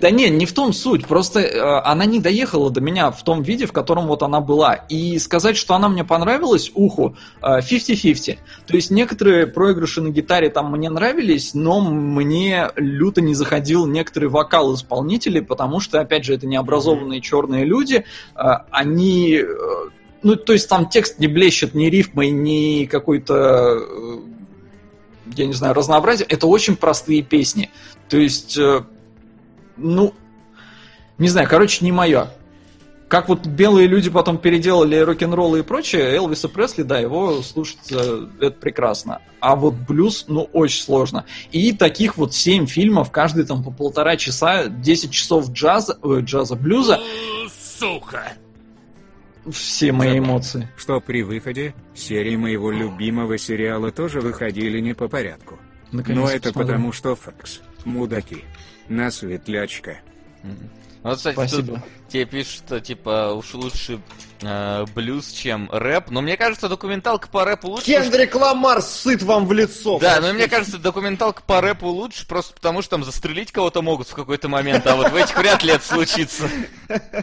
да не, не в том суть, просто э, она не доехала до меня в том виде, в котором вот она была. И сказать, что она мне понравилась уху, э, 50-50. То есть некоторые проигрыши на гитаре там мне нравились, но мне люто не заходил некоторый вокал исполнителей, потому что, опять же, это необразованные черные люди, э, они... э, ну, то есть там текст не блещет ни рифмой, ни какой-то, э, я не знаю, разнообразие. Это очень простые песни. То есть, э, ну, не знаю, короче, не мое. Как вот белые люди потом переделали рок-н-ролл и прочее, Элвиса Пресли, да, его слушать э, это прекрасно. А вот блюз, ну, очень сложно. И таких вот семь фильмов, каждый там по полтора часа, 10 часов джаза, ой, джаза, блюза, Сука! Все мои эмоции. Что при выходе, серии моего любимого сериала тоже выходили не по порядку. Наконец Но это посмотрю. потому, что Фокс. Мудаки. На светлячка. Мгм. Вот, кстати, тут Спасибо. тебе пишут, что типа уж лучше э, блюз, чем рэп. Но мне кажется, документалка по рэпу лучше. потому что- Кендрик Ламар сыт вам в лицо. Да, но мне кажется, документалка по рэпу лучше, просто потому что там застрелить кого-то могут в какой-то момент, а вот в этих вряд ли это случится.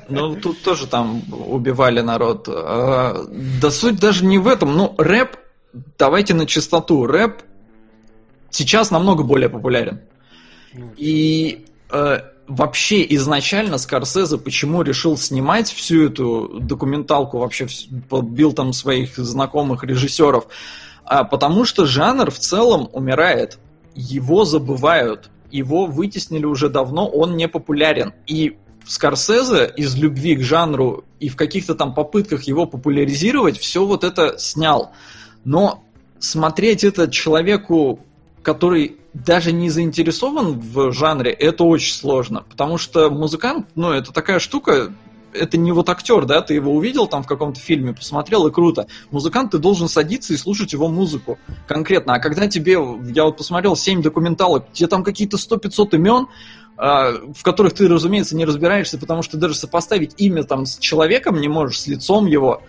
Ну, тут тоже там убивали народ. А, Да суть даже не в этом. Ну, рэп, давайте на чистоту. Рэп сейчас намного более популярен. И э, вообще изначально Скорсезе почему решил снимать всю эту документалку, вообще подбил там своих знакомых режиссеров? А, потому что жанр в целом умирает. Его забывают. Его вытеснили уже давно, он не популярен. И Скорсезе из любви к жанру и в каких-то там попытках его популяризировать все вот это снял. Но смотреть это человеку, который даже не заинтересован в жанре, это очень сложно. Потому что музыкант, ну, это такая штука, это не вот актер, да, ты его увидел там в каком-то фильме, посмотрел и круто. Музыкант, ты должен садиться и слушать его музыку конкретно. А когда тебе, я вот посмотрел 7 документалок, где там какие-то 100-500 имен, а, в которых ты, разумеется, не разбираешься, потому что даже сопоставить имя там с человеком не можешь, с лицом его,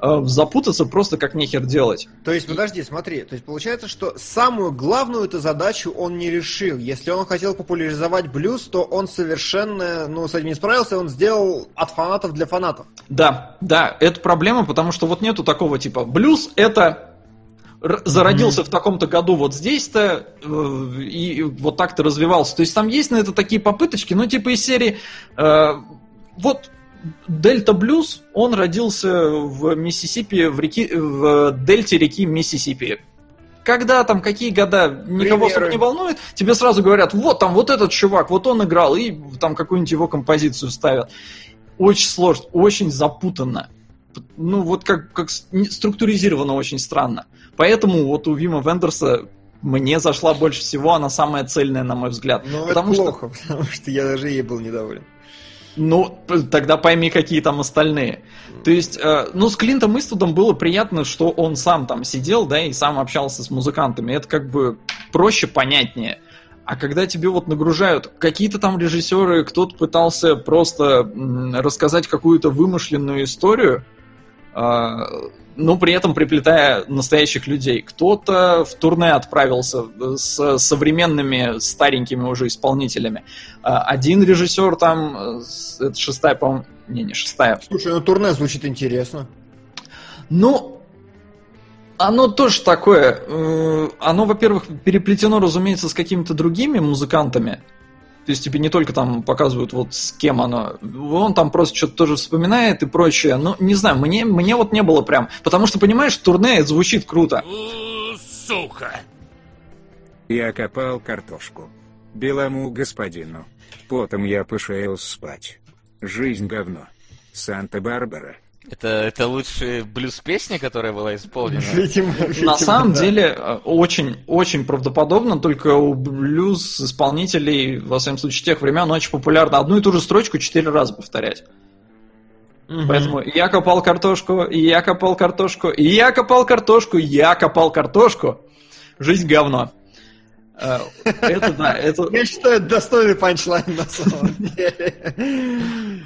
запутаться просто как нехер делать. То есть, подожди, смотри, то есть получается, что самую главную эту задачу он не решил. Если он хотел популяризовать блюз, то он совершенно, ну, с этим не справился, он сделал от фанатов для фанатов. Да, да, это проблема, потому что вот нету такого типа блюз это зародился в таком-то году вот здесь-то э, и вот так-то развивался. То есть там есть на это такие попыточки, ну типа из серии э, вот Дельта Блюз, он родился в Миссисипи, в, реки, в дельте реки Миссисипи. Когда там, какие года, никого особо не волнует, тебе сразу говорят, вот там вот этот чувак, вот он играл, и там какую-нибудь его композицию ставят. Очень сложно, очень запутанно. ну вот как, как структуризировано очень странно. Поэтому вот у Вима Вендерса мне зашла больше всего, она самая цельная, на мой взгляд. Ну, потому это плохо, что... потому что я даже ей был недоволен. Ну, тогда пойми, какие там остальные. То есть, э, ну, с Клинтом Иствудом было приятно, что он сам там сидел, да, и сам общался с музыкантами. Это как бы проще, понятнее. А когда тебе вот нагружают какие-то там режиссеры, кто-то пытался просто рассказать какую-то вымышленную историю, но при этом приплетая настоящих людей. Кто-то в турне отправился э, с современными старенькими уже исполнителями. А, один режиссер там, э, это шестая, по-моему, не, не шестая. Слушай, ну турне звучит интересно. Ну, оно тоже такое. Э, оно, во-первых, переплетено, разумеется, с какими-то другими музыкантами. То есть тебе не только там показывают вот с кем оно, он там просто что-то тоже вспоминает и прочее. Ну, не знаю, мне, мне вот не было прям. Потому что, понимаешь, турне звучит круто. Сука! Я копал картошку. Белому господину. Потом я пошел спать. Жизнь говно. Санта-Барбара. Это, это лучшая блюз-песня, которая была исполнена? Видимо, видимо, На самом да. деле, очень, очень правдоподобно, только у блюз-исполнителей, во всяком случае, тех времен, очень популярно одну и ту же строчку четыре раза повторять. Угу. Поэтому я копал картошку, и я копал картошку, и я копал картошку, я копал картошку. Жизнь говно. Э, это да, это... Я считаю, это достойный панчлайн на самом деле.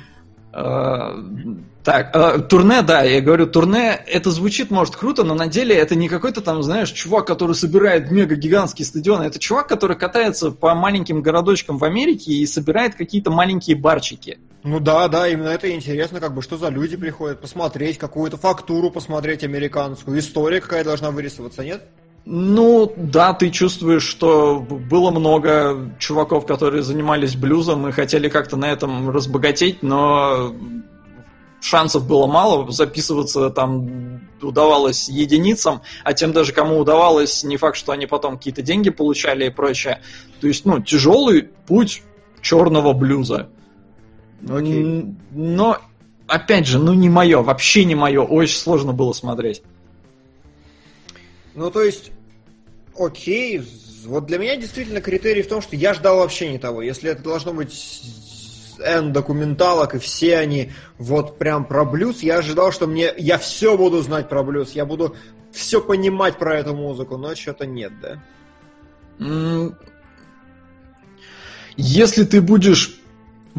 Так, э, турне, да, я говорю, турне, это звучит, может, круто, но на деле это не какой-то там, знаешь, чувак, который собирает мега-гигантские стадионы, это чувак, который катается по маленьким городочкам в Америке и собирает какие-то маленькие барчики. Ну да, да, именно это интересно, как бы, что за люди приходят посмотреть, какую-то фактуру посмотреть американскую, история какая должна вырисоваться, нет? Ну, да, ты чувствуешь, что было много чуваков, которые занимались блюзом и хотели как-то на этом разбогатеть, но шансов было мало, записываться там удавалось единицам, а тем даже кому удавалось, не факт, что они потом какие-то деньги получали и прочее. То есть, ну, тяжелый путь черного блюза. Okay. Но, опять же, ну не мое, вообще не мое, очень сложно было смотреть. Ну, то есть, окей, вот для меня действительно критерий в том, что я ждал вообще не того. Если это должно быть N документалок, и все они вот прям про блюз. Я ожидал, что мне я все буду знать про блюз, я буду все понимать про эту музыку, но что-то нет, да? Если ты будешь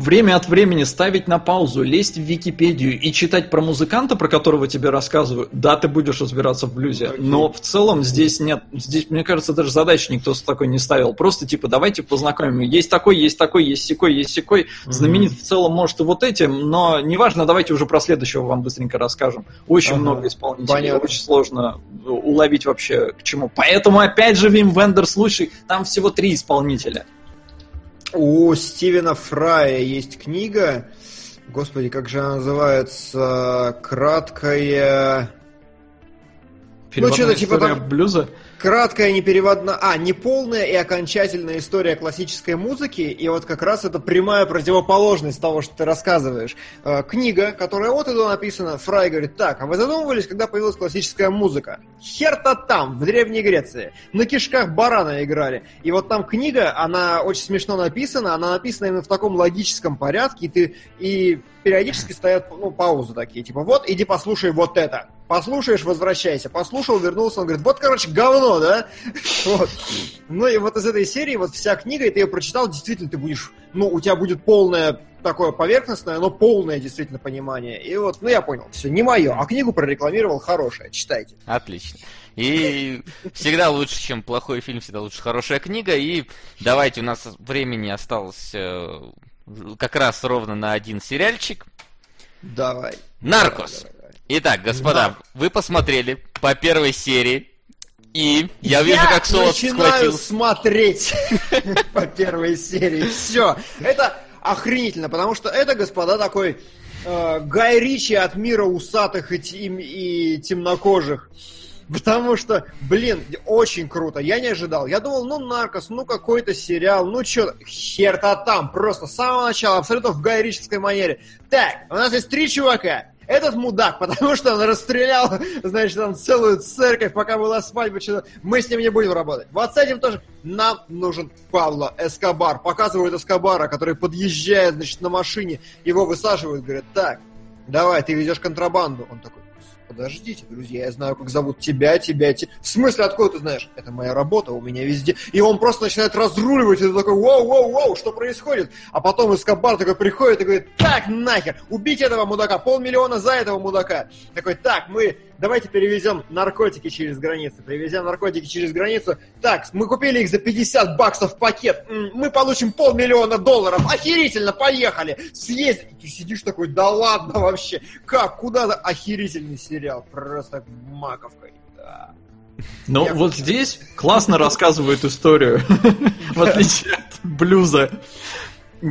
время от времени ставить на паузу, лезть в Википедию и читать про музыканта, про которого тебе рассказывают, да, ты будешь разбираться в блюзе. Okay. Но в целом здесь нет, здесь, мне кажется, даже задачи никто с такой не ставил. Просто типа давайте познакомим. Есть такой, есть такой, есть секой, есть секой. Mm-hmm. Знаменит в целом может и вот этим, но неважно, давайте уже про следующего вам быстренько расскажем. Очень ага. много исполнителей, Понятно. очень сложно уловить вообще к чему. Поэтому опять же Вим Вендерс лучший, там всего три исполнителя. У Стивена Фрая есть книга, господи, как же она называется, краткая... ну, что-то типа там... блюза? Краткая, непереводная, а, неполная и окончательная история классической музыки, и вот как раз это прямая противоположность того, что ты рассказываешь. Э, книга, которая вот это написана, Фрай говорит, так, а вы задумывались, когда появилась классическая музыка? Хер-то там, в Древней Греции. На кишках барана играли. И вот там книга, она очень смешно написана, она написана именно в таком логическом порядке, и ты, и периодически стоят ну, паузы такие, типа, вот, иди послушай вот это. Послушаешь, возвращайся. Послушал, вернулся, он говорит, вот, короче, говно, да? Вот. Ну и вот из этой серии, вот вся книга, и ты ее прочитал, действительно, ты будешь, ну, у тебя будет полное такое поверхностное, но полное действительно понимание. И вот, ну я понял, все, не мое, а книгу прорекламировал хорошая, читайте. Отлично. И всегда лучше, чем плохой фильм, всегда лучше хорошая книга. И давайте, у нас времени осталось э, как раз ровно на один сериальчик. Давай. Наркос. Давай, давай. Итак, господа, да. вы посмотрели по первой серии. И я, я вижу, как Солод начинаю смотреть по первой серии. Все. Это охренительно, потому что это, господа, такой э, Гай Ричи от мира усатых и, и, и темнокожих. Потому что, блин, очень круто. Я не ожидал. Я думал, ну, Наркос, ну, какой-то сериал, ну, что, хер-то там. Просто с самого начала, абсолютно в гайрической манере. Так, у нас есть три чувака. Этот мудак, потому что он расстрелял, значит, там целую церковь, пока была свадьба, что мы с ним не будем работать. Вот с этим тоже нам нужен Пабло Эскобар. Показывают Эскобара, который подъезжает, значит, на машине, его высаживают, говорят, так, давай, ты ведешь контрабанду. Он такой, подождите, друзья, я знаю, как зовут тебя, тебя, тебя. В смысле, откуда ты знаешь? Это моя работа, у меня везде. И он просто начинает разруливать, и ты такой, воу, воу, воу, что происходит? А потом Эскобар такой приходит и говорит, так, нахер, убить этого мудака, полмиллиона за этого мудака. Такой, так, мы давайте перевезем наркотики через границу. Привезем наркотики через границу. Так, мы купили их за 50 баксов в пакет. Мы получим полмиллиона долларов. Охерительно, поехали. Съесть. Ты сидишь такой, да ладно вообще. Как, куда? Охерительный сериал. Просто маковкой. Да. Ну, Я вот здесь классно рассказывают историю, в отличие от блюза.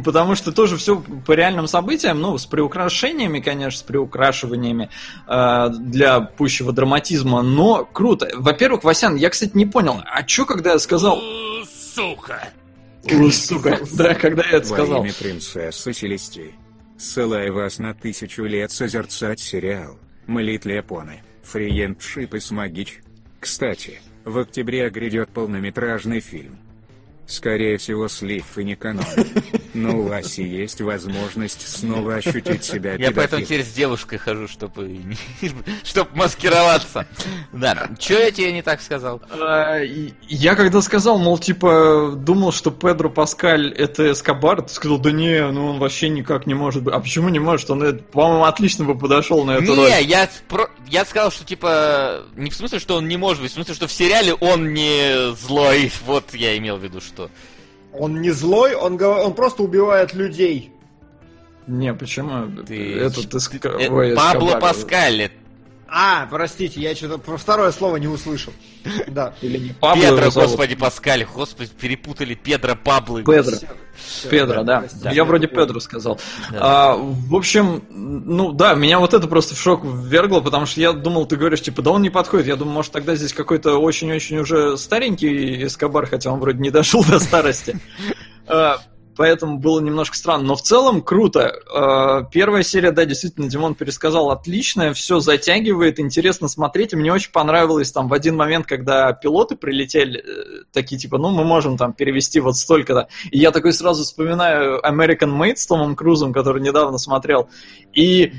Потому что тоже все по реальным событиям, ну, с приукрашениями, конечно, с приукрашиваниями э, для пущего драматизма, но круто. Во-первых, Васян, я, кстати, не понял, а что, когда я сказал... Сука! сука, да, когда я это сказал. Во имя принцессы Селестии. Ссылаю вас на тысячу лет созерцать сериал «Молит Лепоны», «Фриендшип» и «Смогич». Кстати, в октябре грядет полнометражный фильм – Скорее всего, слив и не канон. Но у Васи есть возможность снова ощутить себя Я поэтому теперь с девушкой хожу, чтобы чтобы маскироваться. Да, что я тебе не так сказал? А, я когда сказал, мол, типа, думал, что Педро Паскаль это Эскобар, ты сказал, да не, ну он вообще никак не может быть. А почему не может? Он, по-моему, отлично бы подошел на эту роль. Не, я, я сказал, что типа, не в смысле, что он не может быть, в смысле, что в сериале он не злой. Вот я имел в виду, что что... Он не злой, он, он просто убивает людей. Не, почему? Ты... Это ты... ты... Ой, Пабло Паскаль, а, простите, я что-то про второе слово не услышал. Да. Или не Пабло Педро, господи, Паскаль, господи, перепутали Педро, Пабло. Педро. Педро, да. да. Я вроде Педро сказал. Да. А, в общем, ну да, меня вот это просто в шок ввергло, потому что я думал, ты говоришь, типа, да он не подходит. Я думал, может, тогда здесь какой-то очень-очень уже старенький Эскобар, хотя он вроде не дошел до старости. Поэтому было немножко странно. Но в целом круто. Э, первая серия, да, действительно, Димон пересказал отличная, все затягивает, интересно смотреть. Мне очень понравилось там в один момент, когда пилоты прилетели, э, такие типа, ну, мы можем там перевести вот столько-то. И я такой сразу вспоминаю American Made с Томом Крузом, который недавно смотрел. И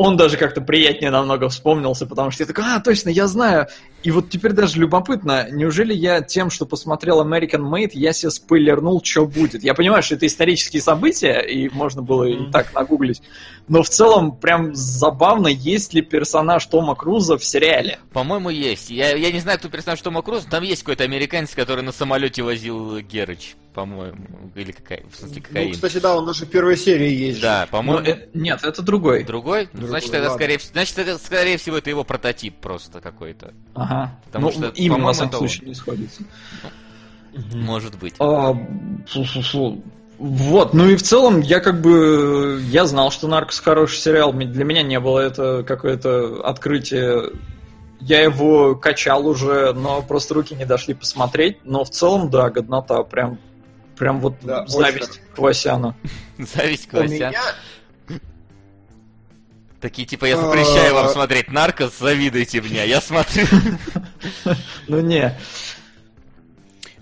он даже как-то приятнее намного вспомнился, потому что я такой, а, точно, я знаю. И вот теперь даже любопытно, неужели я тем, что посмотрел American Made, я себе спойлернул, что будет? Я понимаю, что это исторические события, и можно было и так нагуглить, но в целом прям забавно, есть ли персонаж Тома Круза в сериале. По-моему, есть. Я, я не знаю, кто персонаж Тома Круза, там есть какой-то американец, который на самолете возил Герыч по-моему, или какая, в смысле, какая. Ну, кстати, да, он даже в первой серии есть. Да, по-моему. Э, нет, это другой. Другой? Ну, значит, это скорее, значит, это скорее всего это его прототип просто какой-то. Ага. Потому ну, что именно во всяком случае не сходится. Может быть. А, фу -фу -фу. Вот, ну и в целом я как бы я знал, что Наркос хороший сериал. Для меня не было это какое-то открытие я его качал уже, но просто руки не дошли посмотреть. Но в целом, да, годнота. Прям Прям вот да, зависть к Васяну. Зависть к Васяну. Такие типа, я запрещаю вам а. смотреть Наркос, завидуйте мне, я смотрю. Ну не.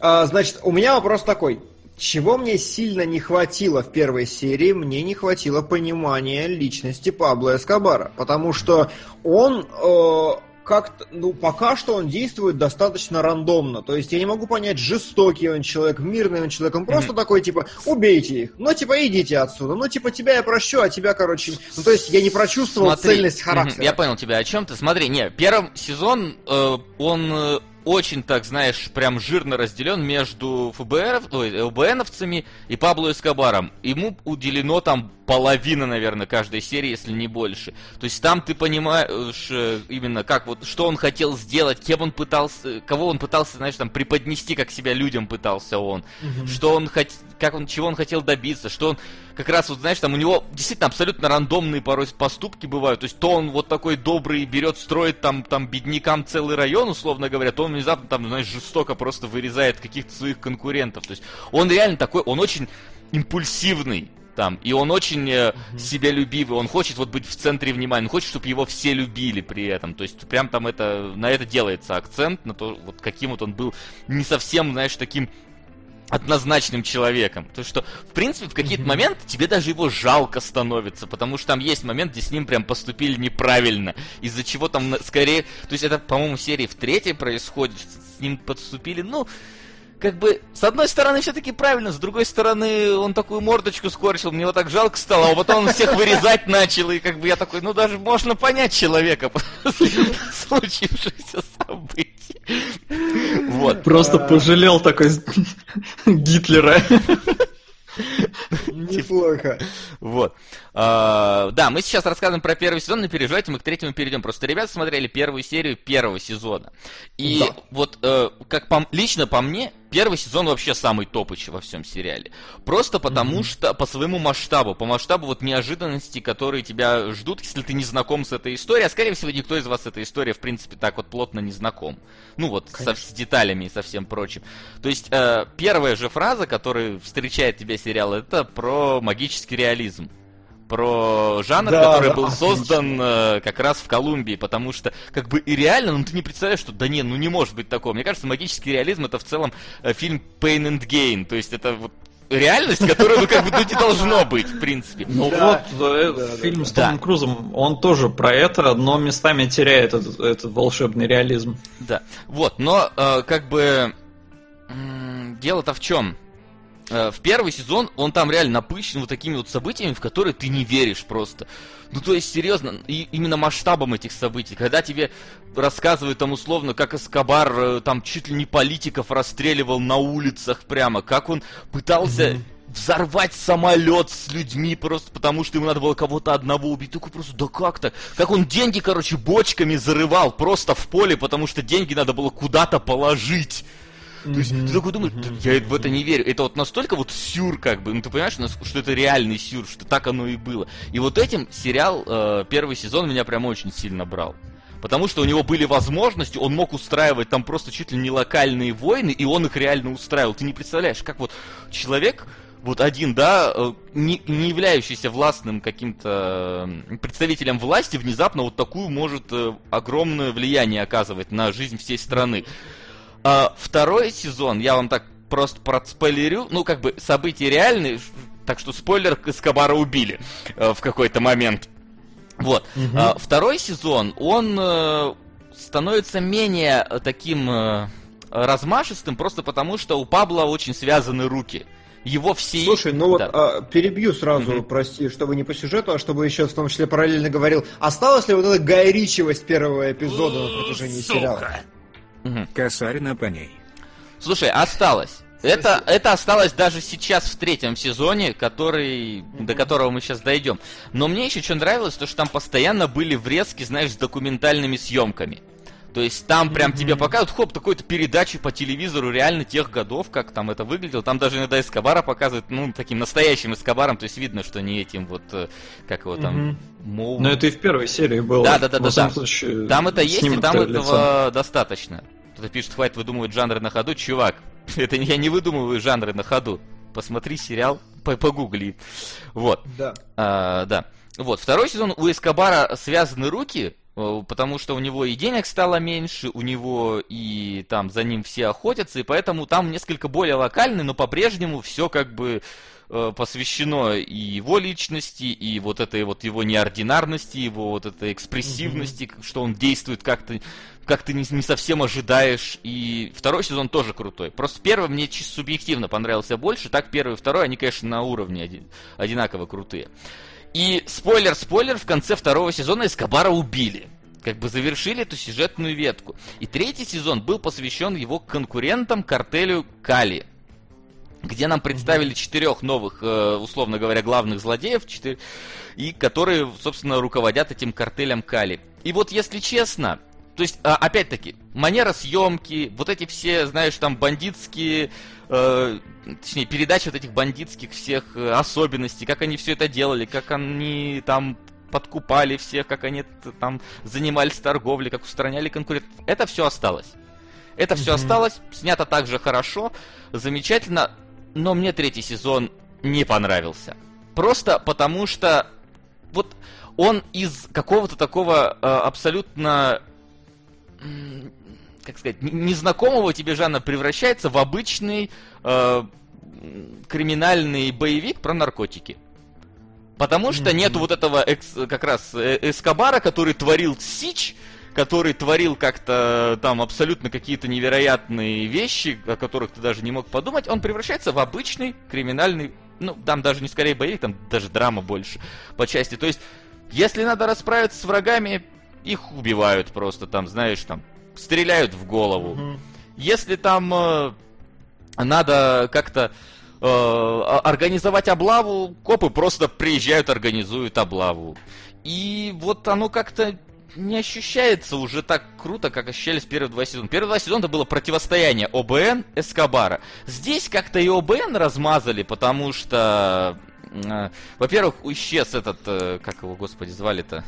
А, значит, у меня вопрос такой. Чего мне сильно не хватило в первой серии, мне не хватило понимания личности Пабло Эскобара. Потому что он э, как-то, ну, пока что он действует достаточно рандомно. То есть я не могу понять, жестокий он человек, мирный он человек. Он просто mm-hmm. такой, типа, убейте их. Ну, типа, идите отсюда. Ну, типа, тебя я прощу, а тебя, короче... Ну, то есть я не прочувствовал Смотри. цельность характера. Mm-hmm. Я понял тебя о чем ты. Смотри, не, первый сезон, э, он э, очень, так знаешь, прям жирно разделен между ФБР, ой, ЛБНовцами и Пабло Эскобаром. Ему уделено там половина, наверное, каждой серии, если не больше. То есть там ты понимаешь э, именно как вот, что он хотел сделать, кем он пытался, кого он пытался, знаешь, там преподнести, как себя людям пытался он, mm-hmm. что он хотел, как он, чего он хотел добиться, что он как раз вот, знаешь, там у него действительно абсолютно рандомные порой поступки бывают. То есть то он вот такой добрый берет, строит там, там беднякам целый район, условно говоря, то он внезапно там, знаешь, жестоко просто вырезает каких-то своих конкурентов. То есть он реально такой, он очень импульсивный там, и он очень э, себялюбивый, он хочет вот быть в центре внимания, он хочет, чтобы его все любили при этом, то есть прям там это, на это делается акцент, на то, вот каким вот он был не совсем, знаешь, таким однозначным человеком. То есть что, в принципе, в какие-то моменты тебе даже его жалко становится, потому что там есть момент, где с ним прям поступили неправильно, из-за чего там скорее... То есть это, по-моему, серии в третьей происходит, с ним подступили, ну, как бы, с одной стороны, все-таки правильно, с другой стороны, он такую мордочку скорчил, мне его так жалко стало, а потом он всех вырезать начал, и как бы я такой, ну даже можно понять человека после случившихся событий. Вот. Просто пожалел такой Гитлера. Неплохо. Вот. А, да, мы сейчас рассказываем про первый сезон, не переживайте, мы к третьему перейдем. Просто ребята смотрели первую серию первого сезона. И да. вот, э, как по, лично по мне, первый сезон вообще самый топыч во всем сериале. Просто потому mm-hmm. что по своему масштабу, по масштабу вот неожиданностей, которые тебя ждут, если ты не знаком с этой историей, а скорее всего никто из вас с этой историей, в принципе, так вот плотно не знаком. Ну вот, со, с деталями и со всем прочим. То есть, э, первая же фраза, которая встречает тебя сериал, это про магический реализм про жанр, да, который да, был отлично. создан э, как раз в Колумбии, потому что как бы и реально, ну ты не представляешь, что да не, ну не может быть такого. Мне кажется, магический реализм это в целом э, фильм Pain and Gain, то есть это вот реальность, которая, ну, как бы, ну, не должно быть, в принципе. Ну да, вот, э, да, фильм да, с Томом да. Крузом, он тоже про это, но местами теряет этот, этот волшебный реализм. Да, вот, но, э, как бы, дело-то в чем? Э, в первый сезон он там реально напыщен вот такими вот событиями, в которые ты не веришь просто. Ну, то есть, серьезно, и именно масштабом этих событий. Когда тебе рассказывают там условно, как Эскобар э, там чуть ли не политиков расстреливал на улицах прямо, как он пытался... Mm-hmm взорвать самолет с людьми просто потому, что ему надо было кого-то одного убить. Такой просто, да как то Как он деньги, короче, бочками зарывал просто в поле, потому что деньги надо было куда-то положить. То есть ты такой думаешь, я в это не верю. Это вот настолько вот сюр, как бы, ну ты понимаешь, что это реальный сюр, что так оно и было. И вот этим сериал, э, первый сезон меня прям очень сильно брал. Потому что у него были возможности, он мог устраивать там просто чуть ли не локальные войны, и он их реально устраивал. Ты не представляешь, как вот человек, вот один, да, э, не, не являющийся властным каким-то представителем власти, внезапно вот такую может э, огромное влияние оказывать на жизнь всей страны. А, второй сезон, я вам так просто проспойлерю, ну, как бы события реальные, так что спойлер, Эскобара убили э, в какой-то момент. Вот. Угу. А, второй сезон, он э, становится менее таким э, размашистым, просто потому что у Пабла очень связаны руки. Его все... Слушай, ну да. вот а, перебью сразу, mm прости, чтобы не по сюжету, а чтобы еще в том числе параллельно говорил. Осталась ли вот эта гайричивость первого эпизода на протяжении Сука. сериала? Угу. Косарина по ней. Слушай, осталось. Это, это осталось даже сейчас в третьем сезоне, который, до которого мы сейчас дойдем. Но мне еще что нравилось, то что там постоянно были врезки, знаешь, с документальными съемками. То есть там прям mm-hmm. тебе показывают, хоп, такой-то передачи по телевизору реально тех годов, как там это выглядело. Там даже иногда Эскобара показывают, ну, таким настоящим Эскобаром, то есть видно, что не этим вот, э, как его там, mm-hmm. Моу... Но это и в первой серии было. Да, да, да, да. да. Случае, там это есть, и там этого лицом. достаточно. Кто-то пишет, хватит выдумывать жанры на ходу. Чувак, это я не выдумываю жанры на ходу. Посмотри сериал, погугли. Вот. Да. А, да. Вот, второй сезон у Эскобара связаны руки, Э, потому что у него и денег стало меньше, у него и там за ним все охотятся, и поэтому там несколько более локальный, но по-прежнему все как бы э, посвящено и его личности, и вот этой вот его неординарности, его вот этой экспрессивности, mm-hmm. что он действует как-то как ты не, не совсем ожидаешь. И второй сезон тоже крутой. Просто первый мне чисто субъективно понравился больше. Так первый и второй, они, конечно, на уровне один, одинаково крутые. И спойлер-спойлер, в конце второго сезона Эскобара убили. Как бы завершили эту сюжетную ветку. И третий сезон был посвящен его конкурентам картелю Кали. Где нам представили четырех новых, э, условно говоря, главных злодеев, четыре, и которые, собственно, руководят этим картелем Кали. И вот, если честно, то есть, а, опять-таки, манера съемки, вот эти все, знаешь, там бандитские, э, точнее, передачи вот этих бандитских всех э, особенностей, как они все это делали, как они там подкупали всех, как они там занимались торговлей, как устраняли конкурентов. Это все осталось. Это все mm-hmm. осталось, снято также хорошо, замечательно, но мне третий сезон не понравился. просто потому что вот он из какого-то такого э, абсолютно как сказать, незнакомого тебе жанра превращается в обычный э, криминальный боевик про наркотики. Потому что mm-hmm. нету вот этого экс, как раз э, Эскобара, который творил Сич, который творил как-то там абсолютно какие-то невероятные вещи, о которых ты даже не мог подумать, он превращается в обычный криминальный, ну, там даже не скорее боевик, там даже драма больше по части. То есть, если надо расправиться с врагами, их убивают просто, там, знаешь, там, стреляют в голову. Mm-hmm. Если там э, надо как-то э, организовать облаву, копы просто приезжают, организуют облаву. И вот оно как-то не ощущается уже так круто, как ощущались первые два сезона. Первые два сезона это было противостояние ОБН Эскобара. Здесь как-то и ОБН размазали, потому что, э, во-первых, исчез этот, э, как его, господи, звали-то?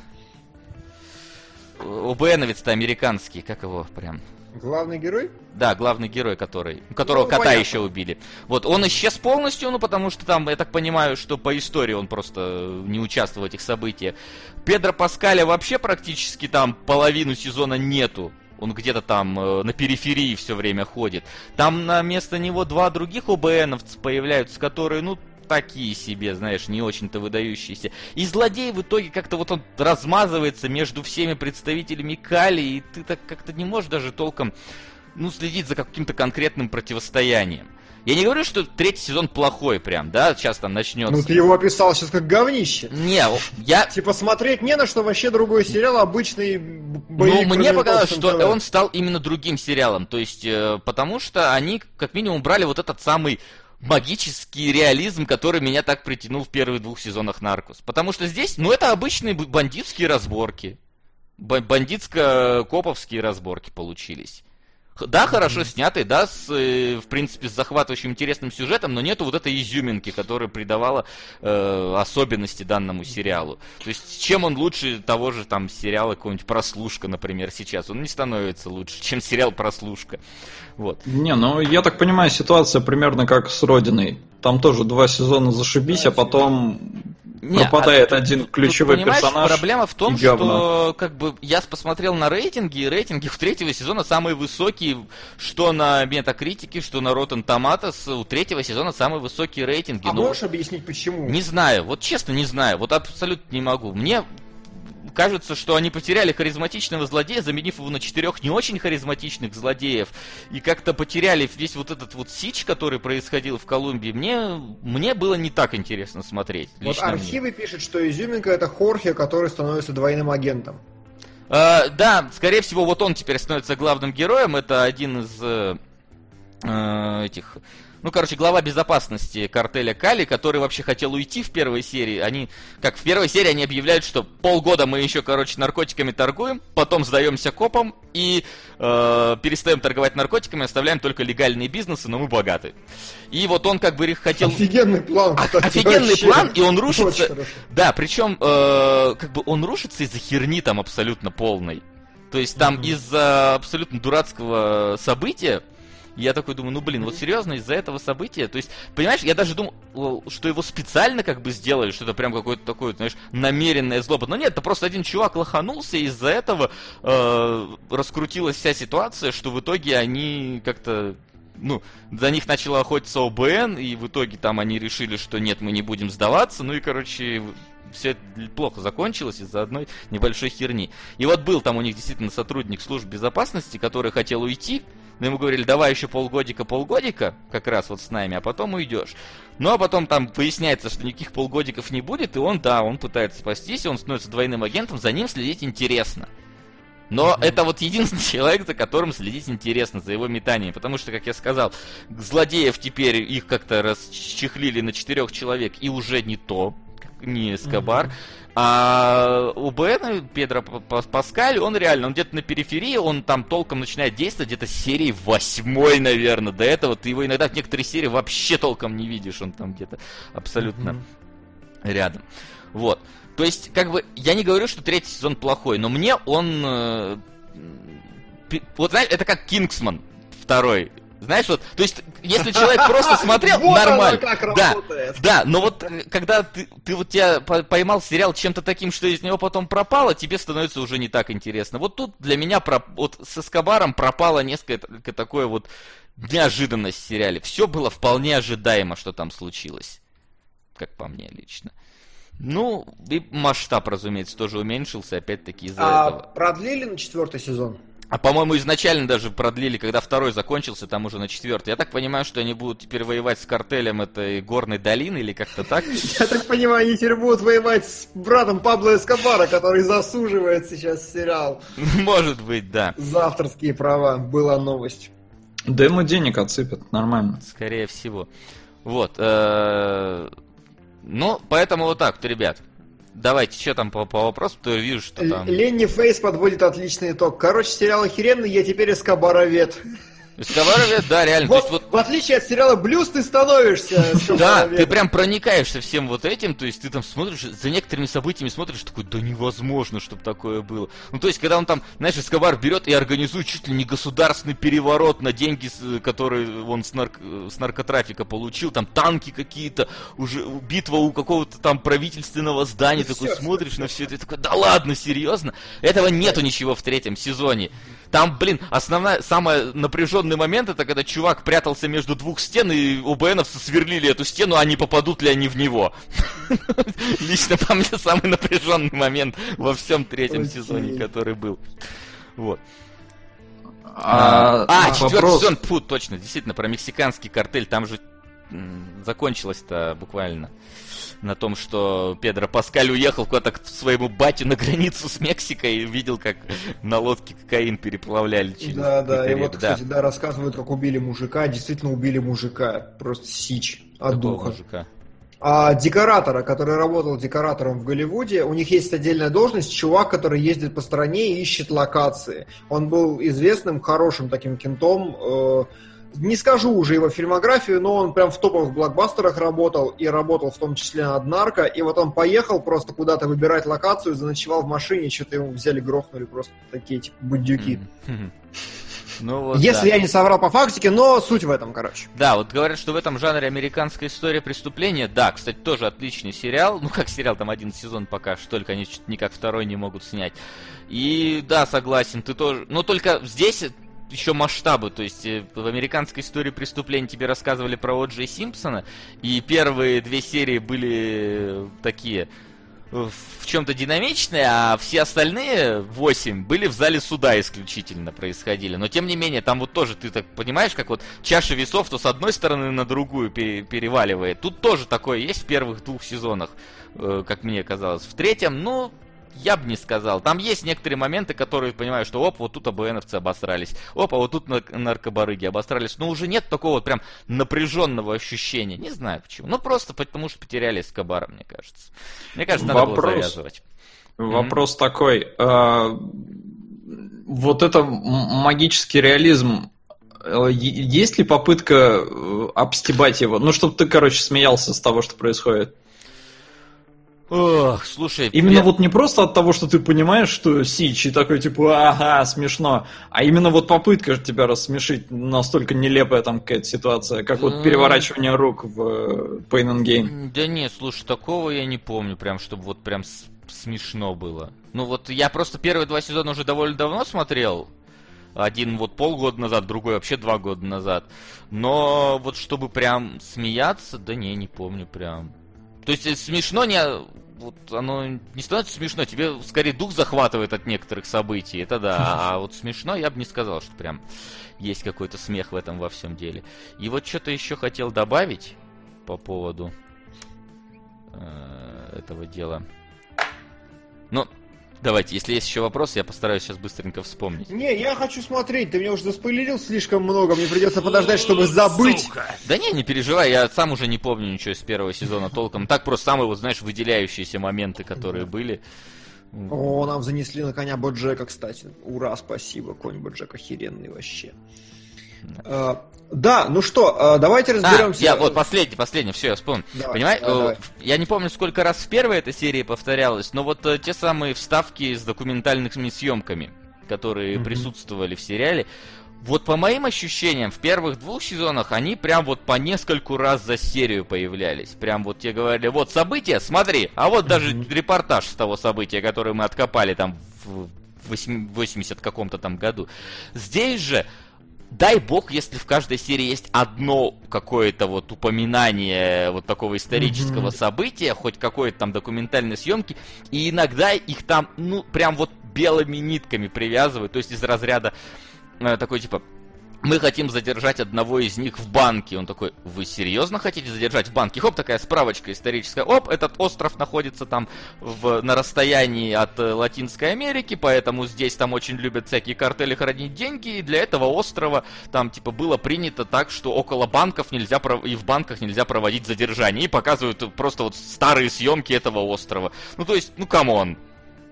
ОБНовец-то американский, как его прям? Главный герой? Да, главный герой, который, которого ну, кота понятно. еще убили. Вот, он исчез полностью, ну, потому что там, я так понимаю, что по истории он просто не участвовал в этих событиях. Педро Паскаля вообще практически там половину сезона нету. Он где-то там э, на периферии все время ходит. Там на место него два других ОБНовца появляются, которые, ну, такие себе, знаешь, не очень-то выдающиеся. И злодей в итоге как-то вот он размазывается между всеми представителями Кали, и ты так как-то не можешь даже толком, ну, следить за каким-то конкретным противостоянием. Я не говорю, что третий сезон плохой прям, да, сейчас там начнется. Ну ты его описал сейчас как говнище. Не, я... Типа смотреть не на что, вообще другой сериал, обычный боевик. Ну, мне показалось, что он стал именно другим сериалом, то есть, э, потому что они, как минимум, брали вот этот самый магический реализм, который меня так притянул в первых двух сезонах Наркос. Потому что здесь, ну, это обычные бандитские разборки. Бандитско-коповские разборки получились. Да, хорошо снятый, да, с, э, в принципе, с захватывающим интересным сюжетом, но нету вот этой изюминки, которая придавала э, особенности данному сериалу. То есть, чем он лучше того же там сериала какого-нибудь «Прослушка», например, сейчас? Он не становится лучше, чем сериал «Прослушка». Вот. Не, ну, я так понимаю, ситуация примерно как с «Родиной». Там тоже два сезона зашибись, а потом не, пропадает а, один тут, ключевой тут, персонаж. Проблема в том, что как бы я посмотрел на рейтинги, и рейтинги у третьего сезона самые высокие, что на Метакритике, что на Rotten Tomatoes. У третьего сезона самые высокие рейтинги. А Но... можешь объяснить почему? Не знаю, вот честно не знаю, вот абсолютно не могу. Мне кажется, что они потеряли харизматичного злодея, заменив его на четырех не очень харизматичных злодеев, и как-то потеряли весь вот этот вот сич, который происходил в Колумбии. Мне, мне было не так интересно смотреть. Вот архивы мне. пишут, что изюминка это Хорхе, который становится двойным агентом. Uh, да, скорее всего, вот он теперь становится главным героем. Это один из uh, этих ну, короче, глава безопасности картеля Кали, который вообще хотел уйти в первой серии, они, как в первой серии, они объявляют, что полгода мы еще, короче, наркотиками торгуем, потом сдаемся копам и э, перестаем торговать наркотиками, оставляем только легальные бизнесы, но мы богаты. И вот он как бы хотел... Офигенный план, кстати, Офигенный вообще. план, и он рушится... Да, причем, э, как бы он рушится из-за херни там абсолютно полной. То есть там mm-hmm. из-за абсолютно дурацкого события я такой думаю, ну блин, вот серьезно, из-за этого события, то есть, понимаешь, я даже думал, что его специально как бы сделали, что это прям какое-то такое, знаешь, намеренное злоба. Но нет, это просто один чувак лоханулся, и из-за этого э, раскрутилась вся ситуация, что в итоге они как-то ну, за них начала охотиться ОБН, и в итоге там они решили, что нет, мы не будем сдаваться, ну и, короче, все плохо закончилось из-за одной небольшой херни. И вот был там у них действительно сотрудник служб безопасности, который хотел уйти, но ему говорили, давай еще полгодика, полгодика, как раз вот с нами, а потом уйдешь. Ну а потом там выясняется, что никаких полгодиков не будет, и он, да, он пытается спастись, и он становится двойным агентом, за ним следить интересно. Но mm-hmm. это вот единственный человек, за которым следить интересно, за его метанием. Потому что, как я сказал, злодеев теперь их как-то расчехлили на четырех человек, и уже не то, не Эскобар. Mm-hmm. А у Бена, Педро Паскаль, он реально, он где-то на периферии, он там толком начинает действовать где-то с серии восьмой, наверное. До этого ты его иногда в некоторые серии вообще толком не видишь, он там где-то абсолютно mm-hmm. рядом. Вот. То есть, как бы, я не говорю, что третий сезон плохой, но мне он... Э, вот, знаешь, это как Кингсман второй. Знаешь, вот, то есть, если человек просто смотрел, Вот нормально. как да, работает. да, но вот э, когда ты, ты вот тебя по- поймал сериал чем-то таким, что из него потом пропало, тебе становится уже не так интересно. Вот тут для меня проп- вот с Эскобаром пропало несколько такое вот неожиданность в сериале. Все было вполне ожидаемо, что там случилось. Как по мне лично. Ну, и масштаб, разумеется, тоже уменьшился, опять-таки, из-за А этого. продлили на четвертый сезон? А по-моему, изначально даже продлили, когда второй закончился, там уже на четвертый. Я так понимаю, что они будут теперь воевать с картелем этой горной долины или как-то так. Я так понимаю, они теперь будут воевать с братом Пабло Эскобара, который засуживает сейчас сериал. Может быть, да. За авторские права была новость. Да ему денег отсыпят, нормально. Скорее всего. Вот. э, Ну, поэтому вот так, вот, ребят. Давайте, что там по, по вопросу, то я вижу, что там... Ленни Фейс подводит отличный итог. Короче, сериал охеренный, я теперь Эскобаровед. Эскобаровед, да, реально. Вот, есть вот в отличие от сериала Блюз, ты становишься Да, ты прям проникаешься всем вот этим, то есть ты там смотришь, за некоторыми событиями смотришь, такой, да невозможно, чтобы такое было. Ну, то есть, когда он там, знаешь, Эскобар берет и организует чуть ли не государственный переворот на деньги, которые он с, нарк- с наркотрафика получил, там танки какие-то, уже битва у какого-то там правительственного здания, Ну, такой всё, смотришь на все это, и такой, да ладно, серьезно? Этого нету ничего в третьем сезоне. Там, блин, основная, самый напряженный момент, это когда чувак прятался между двух стен, и ОБНовцы сверлили эту стену, а не попадут ли они в него. Лично по мне самый напряженный момент во всем третьем сезоне, который был. Вот. А, А, четвертый вопрос. сезон, фу, точно, действительно, про мексиканский картель, там же закончилось-то буквально на том, что Педро Паскаль уехал куда-то к своему батю на границу с Мексикой и видел, как на лодке кокаин переплавляли через Да, да, и вот, рек. Да. кстати, да, рассказывают, как убили мужика, действительно убили мужика, просто сич от Какого духа. мужика? А декоратора, который работал декоратором в Голливуде, у них есть отдельная должность, чувак, который ездит по стране и ищет локации. Он был известным, хорошим таким кентом. э, не скажу уже его фильмографию, но он прям в топовых блокбастерах работал и работал в том числе над нарко. И вот он поехал просто куда-то выбирать локацию, заночевал в машине, что-то ему взяли, грохнули просто такие типа бандюки. Ну вот, Если да. я не соврал по фактике, но суть в этом, короче. Да, вот говорят, что в этом жанре американская история преступления. Да, кстати, тоже отличный сериал. Ну, как сериал, там один сезон пока что, только они никак второй не могут снять. И да, согласен, ты тоже. Но только здесь еще масштабы, то есть э, в американской истории преступления тебе рассказывали про О'Джей Симпсона, и первые две серии были такие э, в чем-то динамичные, а все остальные восемь были в зале суда исключительно происходили. Но тем не менее, там вот тоже ты так понимаешь, как вот чаша весов то с одной стороны на другую пере- переваливает. Тут тоже такое есть в первых двух сезонах, э, как мне казалось. В третьем, ну, я бы не сказал. Там есть некоторые моменты, которые понимаю, что оп, вот тут АБНовцы обосрались. Оп, а вот тут нар- наркобарыги обосрались. Но уже нет такого вот прям напряженного ощущения. Не знаю почему. Ну просто потому что потеряли Эскобара, мне кажется. Мне кажется, надо было Вопрос. завязывать. Вопрос такой. а, вот это магический реализм. э, Есть ли попытка э, обстебать его? Ну, чтобы ты, короче, смеялся с того, что происходит. Ох, слушай, Именно я- вот не просто от того, что ты понимаешь, что Сич, и такой типа, ага, смешно, а именно вот попытка тебя рассмешить, настолько нелепая там какая-то ситуация, как вот переворачивание рук в э, Pain and Gain. Да нет, слушай, такого я не помню, прям, чтобы вот прям смешно было. Ну вот я просто первые два сезона уже довольно давно смотрел. Один вот полгода назад, другой вообще два года назад. Но вот чтобы прям смеяться, да не, не помню прям. То есть э, смешно не... Вот оно не становится смешно, тебе скорее дух захватывает от некоторых событий, это да. А вот смешно я бы не сказал, что прям есть какой-то смех в этом во всем деле. И вот что-то еще хотел добавить по поводу э, этого дела. Ну, давайте, если есть еще вопросы, я постараюсь сейчас быстренько вспомнить. Не, я хочу смотреть, ты меня уже заспойлерил слишком много, мне придется подождать, чтобы забыть. Да не, не переживай, я сам уже не помню ничего из первого сезона толком. Так просто самые, вот знаешь, выделяющиеся моменты, которые были. О, нам занесли на коня Боджека, кстати. Ура, спасибо, конь Боджек охеренный вообще. А, да, ну что, а, давайте А, разберемся. я вот последний, последний, все, я вспомнил. Давай, Понимаешь, давай, э, давай. я не помню, сколько раз в первой этой серии повторялось, но вот э, те самые вставки с документальными съемками, которые Мгм. присутствовали в сериале, вот по моим ощущениям, в первых двух сезонах они прям вот по нескольку раз за серию появлялись. Прям вот тебе говорили, вот событие, смотри, а вот даже mm-hmm. репортаж с того события, которое мы откопали там в 80 каком-то там году. Здесь же дай бог, если в каждой серии есть одно какое-то вот упоминание вот такого исторического mm-hmm. события, хоть какой-то там документальной съемки, и иногда их там, ну, прям вот белыми нитками привязывают, то есть из разряда э, такой типа мы хотим задержать одного из них в банке. Он такой, вы серьезно хотите задержать в банке? Хоп, такая справочка историческая. Оп, этот остров находится там в, на расстоянии от э, Латинской Америки, поэтому здесь там очень любят всякие картели хранить деньги, и для этого острова там типа было принято так, что около банков нельзя и в банках нельзя проводить задержание. И показывают просто вот старые съемки этого острова. Ну то есть, ну come on.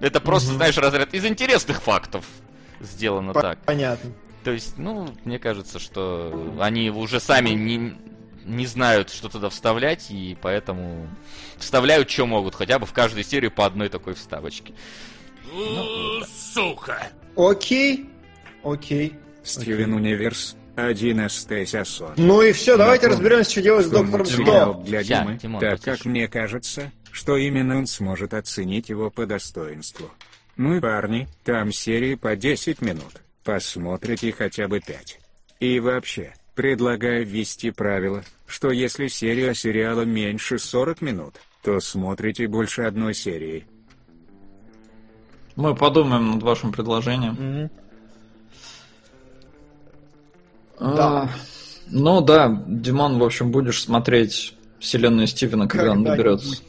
Это просто, mm-hmm. знаешь, разряд из интересных фактов сделано По- так. Понятно. То есть, ну, мне кажется, что они уже сами не, не знают, что туда вставлять, и поэтому вставляют, что могут, хотя бы в каждую серию по одной такой вставочке. Ну, сука! Окей, окей. Стивен Универс, один Эстесиасон. Ну и все, давайте разберемся, что делать с доктором Кто. Для Димы, так как мне кажется, что именно он сможет оценить его по достоинству. Ну и парни, там серии по 10 минут посмотрите хотя бы пять. И вообще, предлагаю ввести правило, что если серия сериала меньше 40 минут, то смотрите больше одной серии. Мы подумаем над вашим предложением. Mm-hmm. Да. ну да, Димон, в общем, будешь смотреть вселенную Стивена, когда, когда он доберется.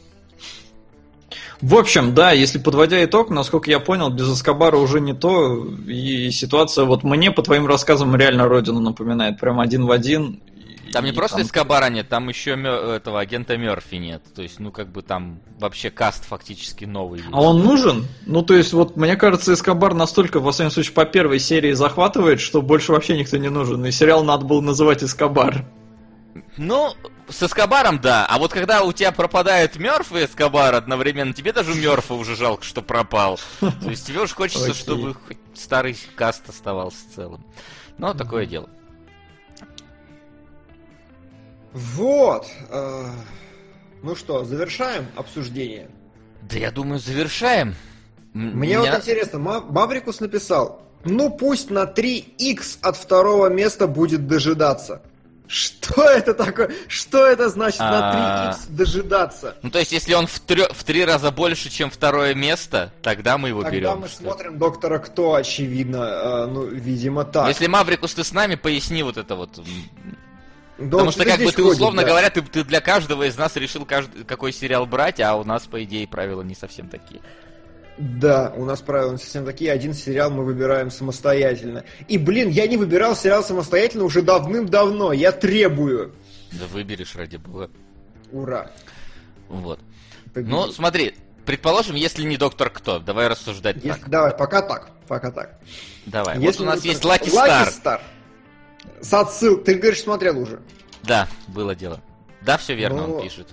В общем, да, если подводя итог, насколько я понял, без Эскобара уже не то, и ситуация вот мне по твоим рассказам реально Родину напоминает, прям один в один. Там не просто там... Эскобара нет, там еще этого агента Мерфи нет. То есть, ну, как бы там вообще каст фактически новый. А он нужен? Ну, то есть, вот мне кажется, Эскобар настолько, во всяком случае, по первой серии захватывает, что больше вообще никто не нужен. И сериал надо было называть Эскобар. Ну, с Эскобаром, да. А вот когда у тебя пропадает Мёрф и Эскобар одновременно, тебе даже Мёрфа уже жалко, что пропал. То есть тебе уж хочется, чтобы хоть старый каст оставался целым. Но такое дело. Вот. Э, ну что, завершаем обсуждение? Да я думаю, завершаем. Мне Меня... вот интересно, Маврикус написал, ну пусть на 3х от второго места будет дожидаться. Что это такое? Что это значит на 3х а. дожидаться? Ну, то есть, если он в, три в три раза больше, чем второе место, тогда мы его берем. Тогда мы смотрим Доктора Кто, очевидно. А, ну, видимо, так. Если Маврикус, ты с нами, поясни вот это вот. Да, Потому что, как бы, ты, условно да. говоря, ты, ты для каждого из нас решил, каждый, какой сериал брать, а у нас, по идее, правила не совсем такие. Да, у нас правила совсем такие. Один сериал мы выбираем самостоятельно. И, блин, я не выбирал сериал самостоятельно уже давным-давно. Я требую. Да выберешь, ради бога. Ура. Вот. Победил. Ну, смотри, предположим, если не Доктор Кто, давай рассуждать если, так. Давай, пока так, пока так. Давай, если вот у нас есть Лаки Стар. Лаки Стар. С отсыл... Ты говоришь, смотрел уже. Да, было дело. Да, все верно, ну, он пишет.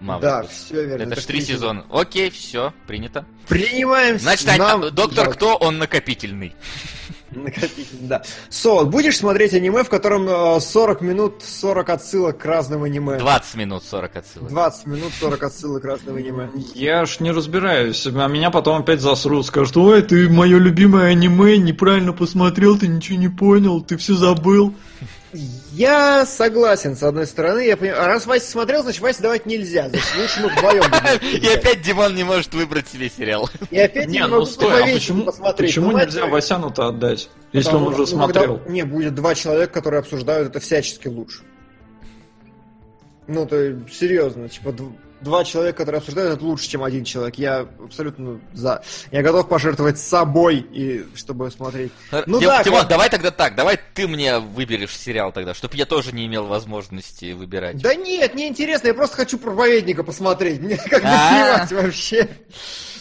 Маврикус. Да, все верно. Это, это ж три сезона. Окей, все, принято. Принимаем. Значит, нам... доктор да. кто, он накопительный. Накопительный, да. Сол, будешь смотреть аниме, в котором 40 э, минут 40 отсылок к разным аниме? 20 минут 40 отсылок. 20 минут 40 отсылок к разным аниме. Я ж не разбираюсь, а меня потом опять засрут, скажут, ой, ты мое любимое аниме неправильно посмотрел, ты ничего не понял, ты все забыл. Я согласен, с одной стороны. Я понимаю, а раз Вася смотрел, значит Вася давать нельзя. Значит, лучше мы вдвоем И опять Димон не может выбрать себе сериал. И опять не, ну стой, а почему, посмотреть. почему нельзя Васяну-то отдать, если он уже смотрел? Не, будет два человека, которые обсуждают это всячески лучше. Ну, то серьезно, типа, два человека, которые обсуждают, это лучше, чем один человек. Я абсолютно за. Я готов пожертвовать собой, и чтобы смотреть. Ну Тим, да, Тимон, как... давай тогда так, давай ты мне выберешь сериал тогда, чтобы я тоже не имел возможности выбирать. Да нет, не интересно, я просто хочу проповедника посмотреть. Мне как бы а. вообще.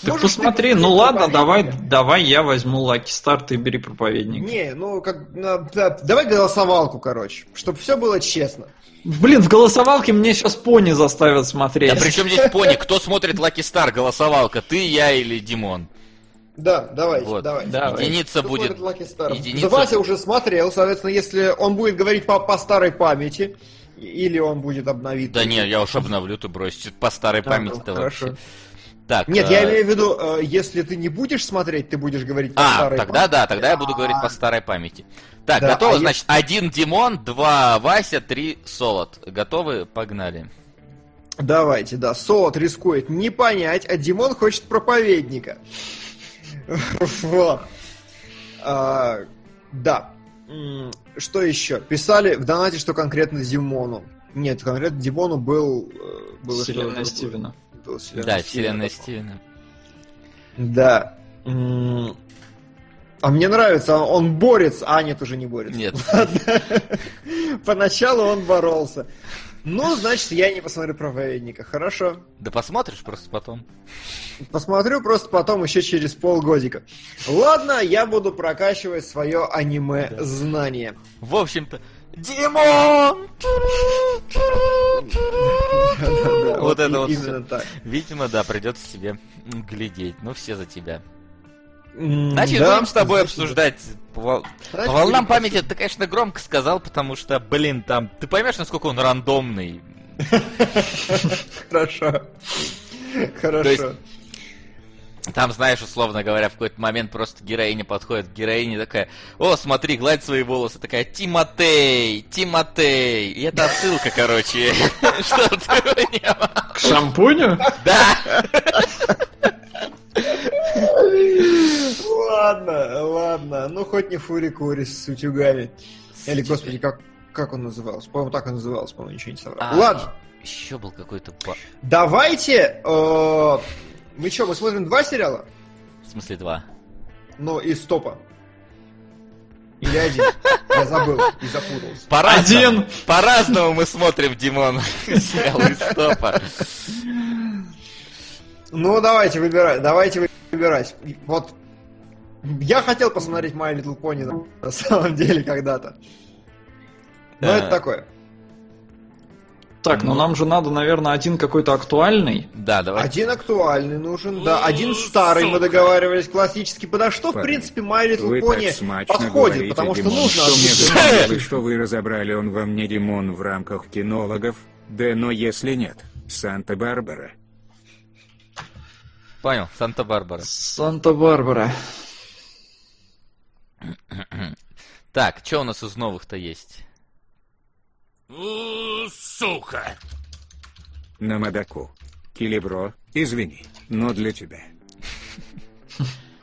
Так Можешь посмотри, ну ладно, давай, давай я возьму Лаки Стар, ты бери проповедник. Не, ну как, да, давай голосовалку, короче, чтобы все было честно. Блин, в голосовалке мне сейчас пони заставят смотреть. Да при чем здесь пони? Кто смотрит Лаки Стар голосовалка? Ты, я или Димон? Да, давайте, Вот. давайте. Давай. Единица Кто будет... единица- Вася уже смотрел, соответственно, если он будет говорить по, по старой памяти, или он будет обновить. Да не, я уж обновлю, ты брось. По старой А, памяти-то хорошо. вообще. Так, Нет, э, я имею в виду, э, если ты не будешь смотреть, ты будешь говорить по А, старой тогда памяти. да, тогда я буду говорить по А, старой памяти. Так, Да, готово, а значит, один Димон, два Вася, три Солод. Готовы? Погнали. Давайте, да. Солод рискует не понять, а Димон хочет проповедника. Вот. А, Да. Что еще? Писали в донате, что конкретно Димону. Нет, конкретно Димону был... э, Вселенная. Стивена. Было вселенная Да, вселенная. Стивена. Да. А мне нравится, он борется. А, нет, уже не борется. Нет. Поначалу он боролся. Ну, значит, я не посмотрю проповедника. Хорошо. Да посмотришь просто потом. Посмотрю просто потом еще через полгодика. Ладно, я буду прокачивать свое аниме-знание. В общем-то, Димон! Вот это вот. Видимо, да, придется тебе глядеть. Ну, все за тебя. Значит, будем с тобой обсуждать. По, волнам памяти ты, конечно, громко сказал, потому что, блин, там, ты поймешь, насколько он рандомный. Хорошо. Хорошо. Там, знаешь, условно говоря, в какой-то момент просто героиня подходит к героине такая, о, смотри, гладь свои волосы, такая, Тимотей, Тимотей. И это отсылка, короче, что ты понял. К шампуню? Да, Ладно, ладно. Ну, хоть не фури-кури с утюгами. Или, господи, как, как он назывался? По-моему, так он назывался, по-моему, ничего не соврал. А, Ладно, Еще был какой-то... давайте... э, мы что, мы смотрим два сериала? В смысле, два. Ну, из топа. Или один. Я забыл и запутался. По-разному. Один. По-разному мы смотрим, Димон, сериал из топа. Ну, давайте выбирать, давайте выбирать. Вот я хотел посмотреть My Little Pony на, самом деле когда-то. Но Да. это такое. Так, ну нам же надо, наверное, один какой-то актуальный. Да, давай. Один актуальный нужен, да. Один старый, мы договаривались, классический. Подо что, в Парень, принципе, My Little Вы Pony подходит, потому что Димон, нужно что мне запомнилось, что вы разобрали он вам не Димон в рамках кинологов, да но если нет, Санта-Барбара. Понял, Санта-Барбара. Санта-Барбара. Так, что у нас из новых-то есть? Сука! На Мадаку. Килибро, извини, но для тебя.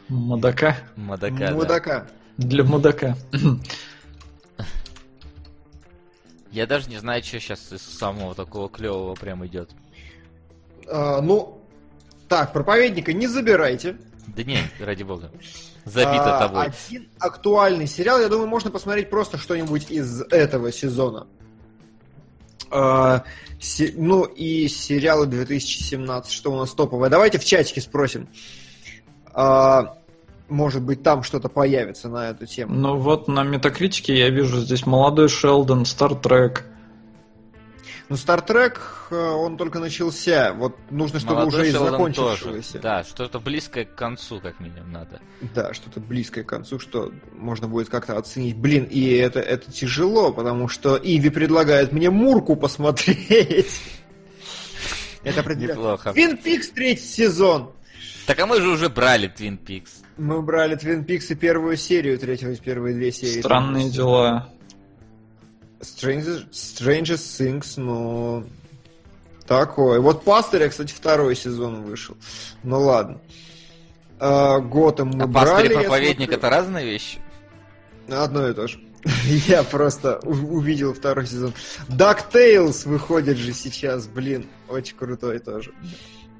Мудака. Мадака, да. Мудака. Для мудака. Я даже не знаю, что сейчас из самого такого клевого прям идет. А, ну, так, проповедника не забирайте. Да не, ради бога. Забито А, тобой. Один актуальный сериал, я думаю, можно посмотреть просто что-нибудь из этого сезона. А, се- ну и сериалы 2017, что у нас топовое. Давайте в чатике спросим. А, может быть, там что-то появится на эту тему. Ну вот на метакритике я вижу здесь молодой Шелдон, Стартрек. Ну, Стартрек, он только начался. Вот нужно что-то Молодой уже закончившегося. тоже. Да, что-то близкое к концу, как минимум, надо. Да, что-то близкое к концу, что можно будет как-то оценить. Блин, и это, это тяжело, потому что Иви предлагает мне Мурку посмотреть. Это. Неплохо. Твин Пикс третий сезон. Так а мы же уже брали Твин Пикс. Мы брали Твин Пикс и первую серию третьего, первые две серии. Странные дела. Stranger, Stranger Things, ну... Такое. Вот Пастыря, кстати, второй сезон вышел. Ну ладно. А, Готэм мы А пастырь брали, и я проповедник это разные вещи? Одно и то же. Я просто увидел второй сезон. DuckTales выходит же сейчас, блин, очень крутой тоже.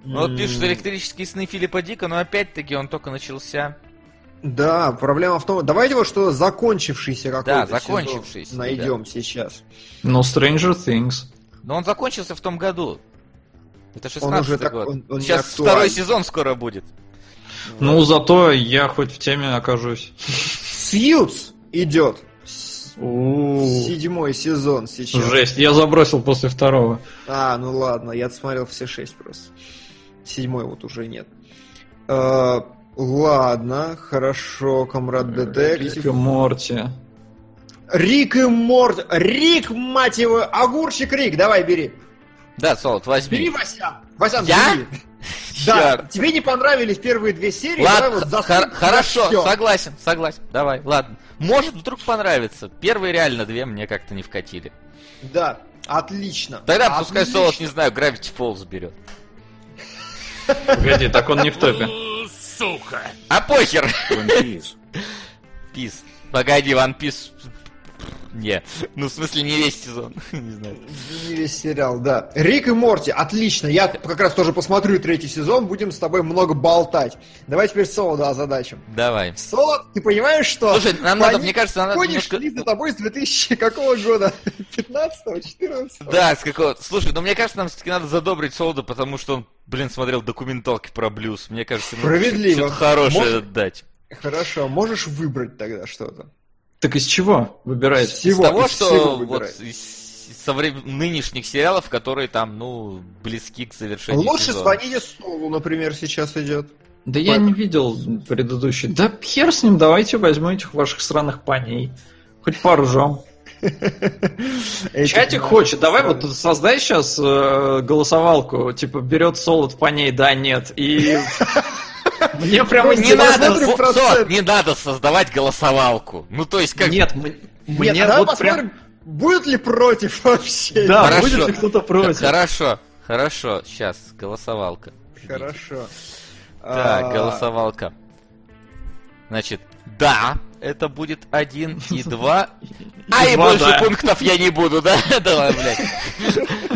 Ну вот пишут электрические сны Филиппа Дика, но опять-таки он только начался. Да, проблема в том, давайте вот что закончившийся какой-то Да, сезон закончившийся, найдем сейчас. Ну, Stranger Things. Но он закончился в том году. Это 16 Он уже так- год. он- он Сейчас второй сезон скоро будет. Ну, зато я хоть в теме окажусь. Сьюз идет. Седьмой сезон сейчас. Жесть, я забросил после второго. А, ну ладно, я смотрел все шесть просто. Седьмой вот уже нет. Э, Ладно, хорошо, комрад Рик и детектив. Морти. Рик и Морт. Рик, мать его, огурчик Рик, давай бери. Да, Солод, возьми. Бери, Васян. Васян, Я? бери. Да, тебе не понравились первые две серии, давай Ладно, вот хор- хорошо, всё. согласен, согласен. Давай, ладно. Может, вдруг понравится. Первые реально две мне как-то не вкатили. Да, отлично. Тогда пускай Отлично. Солод, не знаю, Gravity Falls берет. Погоди, так он не в топе. А похер! One Piece. Пис. Погоди, One Piece... Не. Ну, в смысле, не весь сезон. Не знаю. Не весь сериал, да. Рик и Морти, отлично. Я как раз тоже посмотрю третий сезон, будем с тобой много болтать. Давай теперь Солода озадачим. Давай. Солод, ты понимаешь, что... Слушай, нам надо, мне кажется, нам надо немножко... за тобой с 2000 какого года? 15-го, 14 Да, с какого... Слушай, ну мне кажется, нам все-таки надо задобрить Солода, потому что он, блин, смотрел документалки про блюз. Мне кажется, ему что-то хорошее Может- дать. Хорошо, можешь выбрать тогда что-то? Так из чего выбираете? Всего, из того, из что всего вот из, из соврем- нынешних сериалов, которые там, ну, близки к завершению Лучше сезона. звоните Солу, например, сейчас идет. Да я не видел предыдущий. Да хер с ним, давайте возьму этих ваших сраных паней. Хоть поржем. Чатик хочет, давай вот создай сейчас голосовалку, типа берет солод по ней, да, нет. И мне прямо Не надо, посмотрим Со- процент. Со, не надо создавать голосовалку. Ну, то есть, как... Нет, м- Нет, мне а давай вот посмотрим, прям... будет ли против вообще. Да, Хорошо. будет ли кто-то против? Хорошо, хорошо, сейчас, голосовалка. Хорошо. Так, А, голосовалка. Значит, да, это будет один и два. А и больше пунктов я не буду, да? Давай, блядь.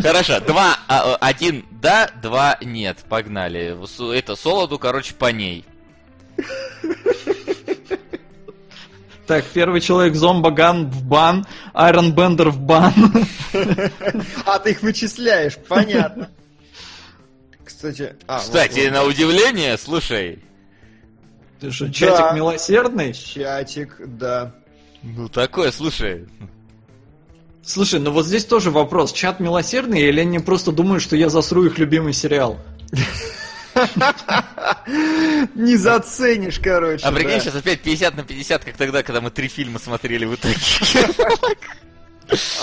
Хорошо, два, а, э, один да, два нет. Погнали. Это солоду, короче, по ней. Так, первый человек Зомбаган в бан, Айрон Бендер в бан. А, ты их вычисляешь, понятно. Кстати, а, вот, Кстати, вот. на удивление, слушай, Ты что, чатик Да. милосердный? чатик, да. ну такое, слушай. Слушай, ну вот здесь тоже вопрос. Чат милосердный или они просто думают, что я засру их любимый сериал? Не заценишь, короче. А прикинь, сейчас опять 50 на 50, как тогда, когда мы три фильма смотрели в итоге.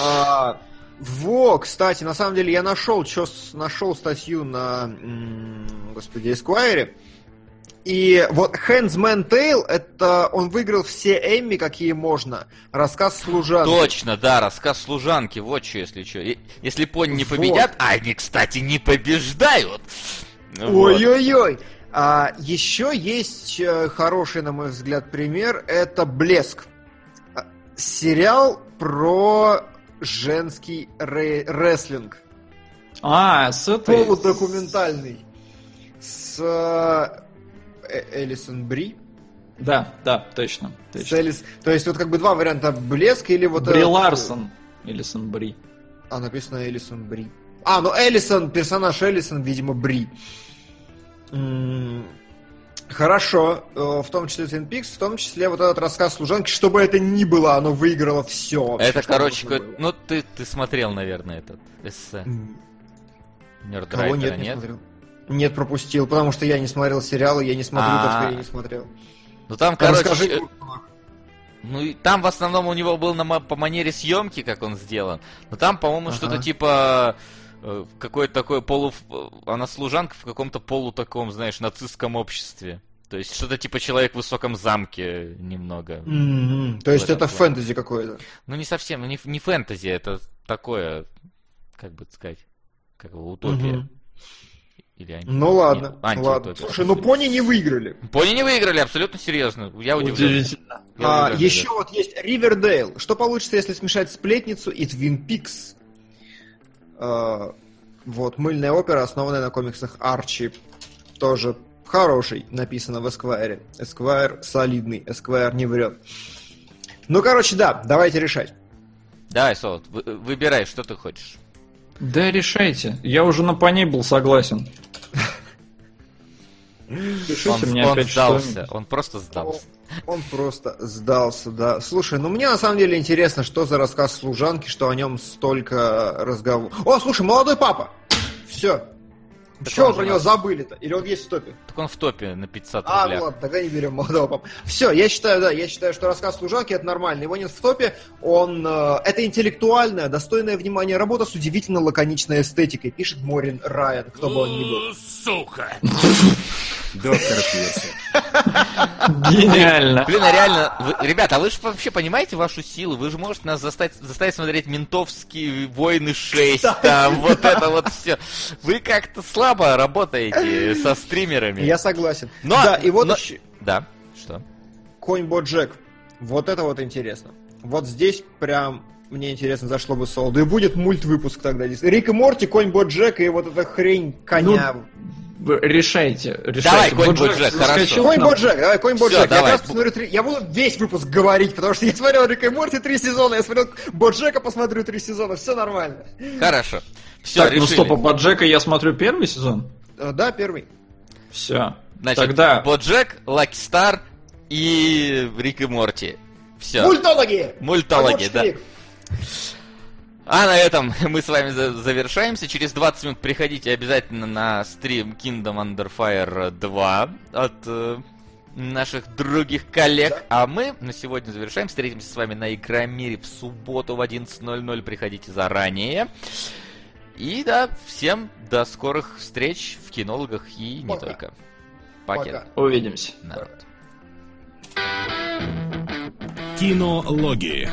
А, во, кстати, на самом деле я нашел, чё нашел статью на, господи, Esquire. И вот Handsman Tale, это он выиграл все Эмми, какие можно. Рассказ служанки. Точно, да, рассказ служанки, вот что, если что. И- Если пони не Вот. победят, а они, кстати, не побеждают. Вот. Ой-ой-ой. А, еще есть э, хороший, на мой взгляд, пример. Это «Блеск». А, Сериал про женский ре- рестлинг. А, с этой... Полудокументальный. С Элисон Бри. Да, да, точно. Точно. Элис- То есть вот как бы два варианта «Блеск» или вот... Бри этот- Ларсон. Или Сон Бри. А, написано Элисон Бри. А, ну Элисон, персонаж Элисон, видимо, Бри. М, Хорошо, э, в том числе Twin Peaks, в том числе вот этот рассказ служанки, чтобы это ни было, оно выиграло все. Это, короче, какой- ну ты, ты смотрел, наверное, этот эссе. Нерд Кого нет, не смотрел. Нет, пропустил, потому что я не смотрел сериалы, я не смотрю, так что А. я не смотрел. Ну там, короче, расскажи, э, ну и там в основном у него был на, по манере съемки, как он сделан. Но там, по-моему, Ага. что-то типа э, какое-то такое полу... Она служанка в каком-то полу таком, знаешь, нацистском обществе. То есть что-то типа человек в высоком замке немного. М-м, То есть это плане. фэнтези какое-то. Ну не совсем, не, не фэнтези, это такое, как бы сказать, как его, утопия. Мгм. Или анти- Ну ладно, нет, ладно. антиутопия. Слушай, ну пони не выиграли. Пони не выиграли, абсолютно серьезно. Я удивлен. Удивительно. Я А, удивлен, еще вот есть Ривердейл. Что получится, если смешать сплетницу и Твин Пикс? А, вот, мыльная опера, основанная на комиксах Арчи. Тоже хороший, написано в Эсквайре. Эсквайр солидный, Эсквайр не врет. Ну, короче, да, давайте решать. Давай, Солод, вы- выбирай, что ты хочешь. Да решайте. Я уже на по ней был согласен. Пишите Он, мне он опять сдался, что-нибудь. он просто сдался. Он просто сдался, да. Слушай, ну мне на самом деле интересно, что за рассказ служанки, что о нем столько разговоров. О, слушай, молодой папа! Все. Так Чего про него забыли-то? Или он есть в топе? Так он в топе на 500 А, рублях. ладно, тогда не берем молодого папу. Все, я считаю, да, я считаю, что рассказ служанки это нормально. Его нет в топе. Он э, это интеллектуальная, достойная внимания работа с удивительно лаконичной эстетикой, пишет Морин Райан, кто бы он ни был. Сука! Доктор Пирсер. Гениально. Блин, а реально, вы- ребята, а вы же вообще понимаете вашу силу? Вы же можете нас заставить, заставить смотреть ментовские войны 6, там, вот это вот все. Вы как-то слабо работаете со стримерами. Я согласен. Но- да, и вот но- еще Да, что? Конь Боджек. Вот это вот интересно. Вот здесь прям мне интересно зашло бы солоду. И будет мульт-выпуск тогда. Рик и Морти, Конь Боджек и вот эта хрень коня. Вы решайте, решайте. Давай, конь Боджек заскочил Конь. Боджек, давай, Конь Боджек. Я, давай. раз посмотрю три- я буду весь выпуск говорить, потому что я смотрел Рик и Морти три сезона, я смотрел Боджека, посмотрю три сезона, все нормально. Хорошо. Все, Так, ну решили. стоп, а Боджека я смотрю первый сезон? Э, Да, первый. Все. Значит, Тогда Боджек, Лаки Стар и Рик и Морти. Все. Мультологи! Мультологи, да. А на этом мы с вами за- завершаемся. Через 20 минут приходите обязательно на стрим Kingdom Under Fire 2 от э, наших других коллег. А мы на сегодня завершаем. Встретимся с вами на Игромире в субботу в 11.00. Приходите заранее. И да, всем до скорых встреч в кинологах и не Пока. только. Пакет. Пока. увидимся. Народ. Кинологии.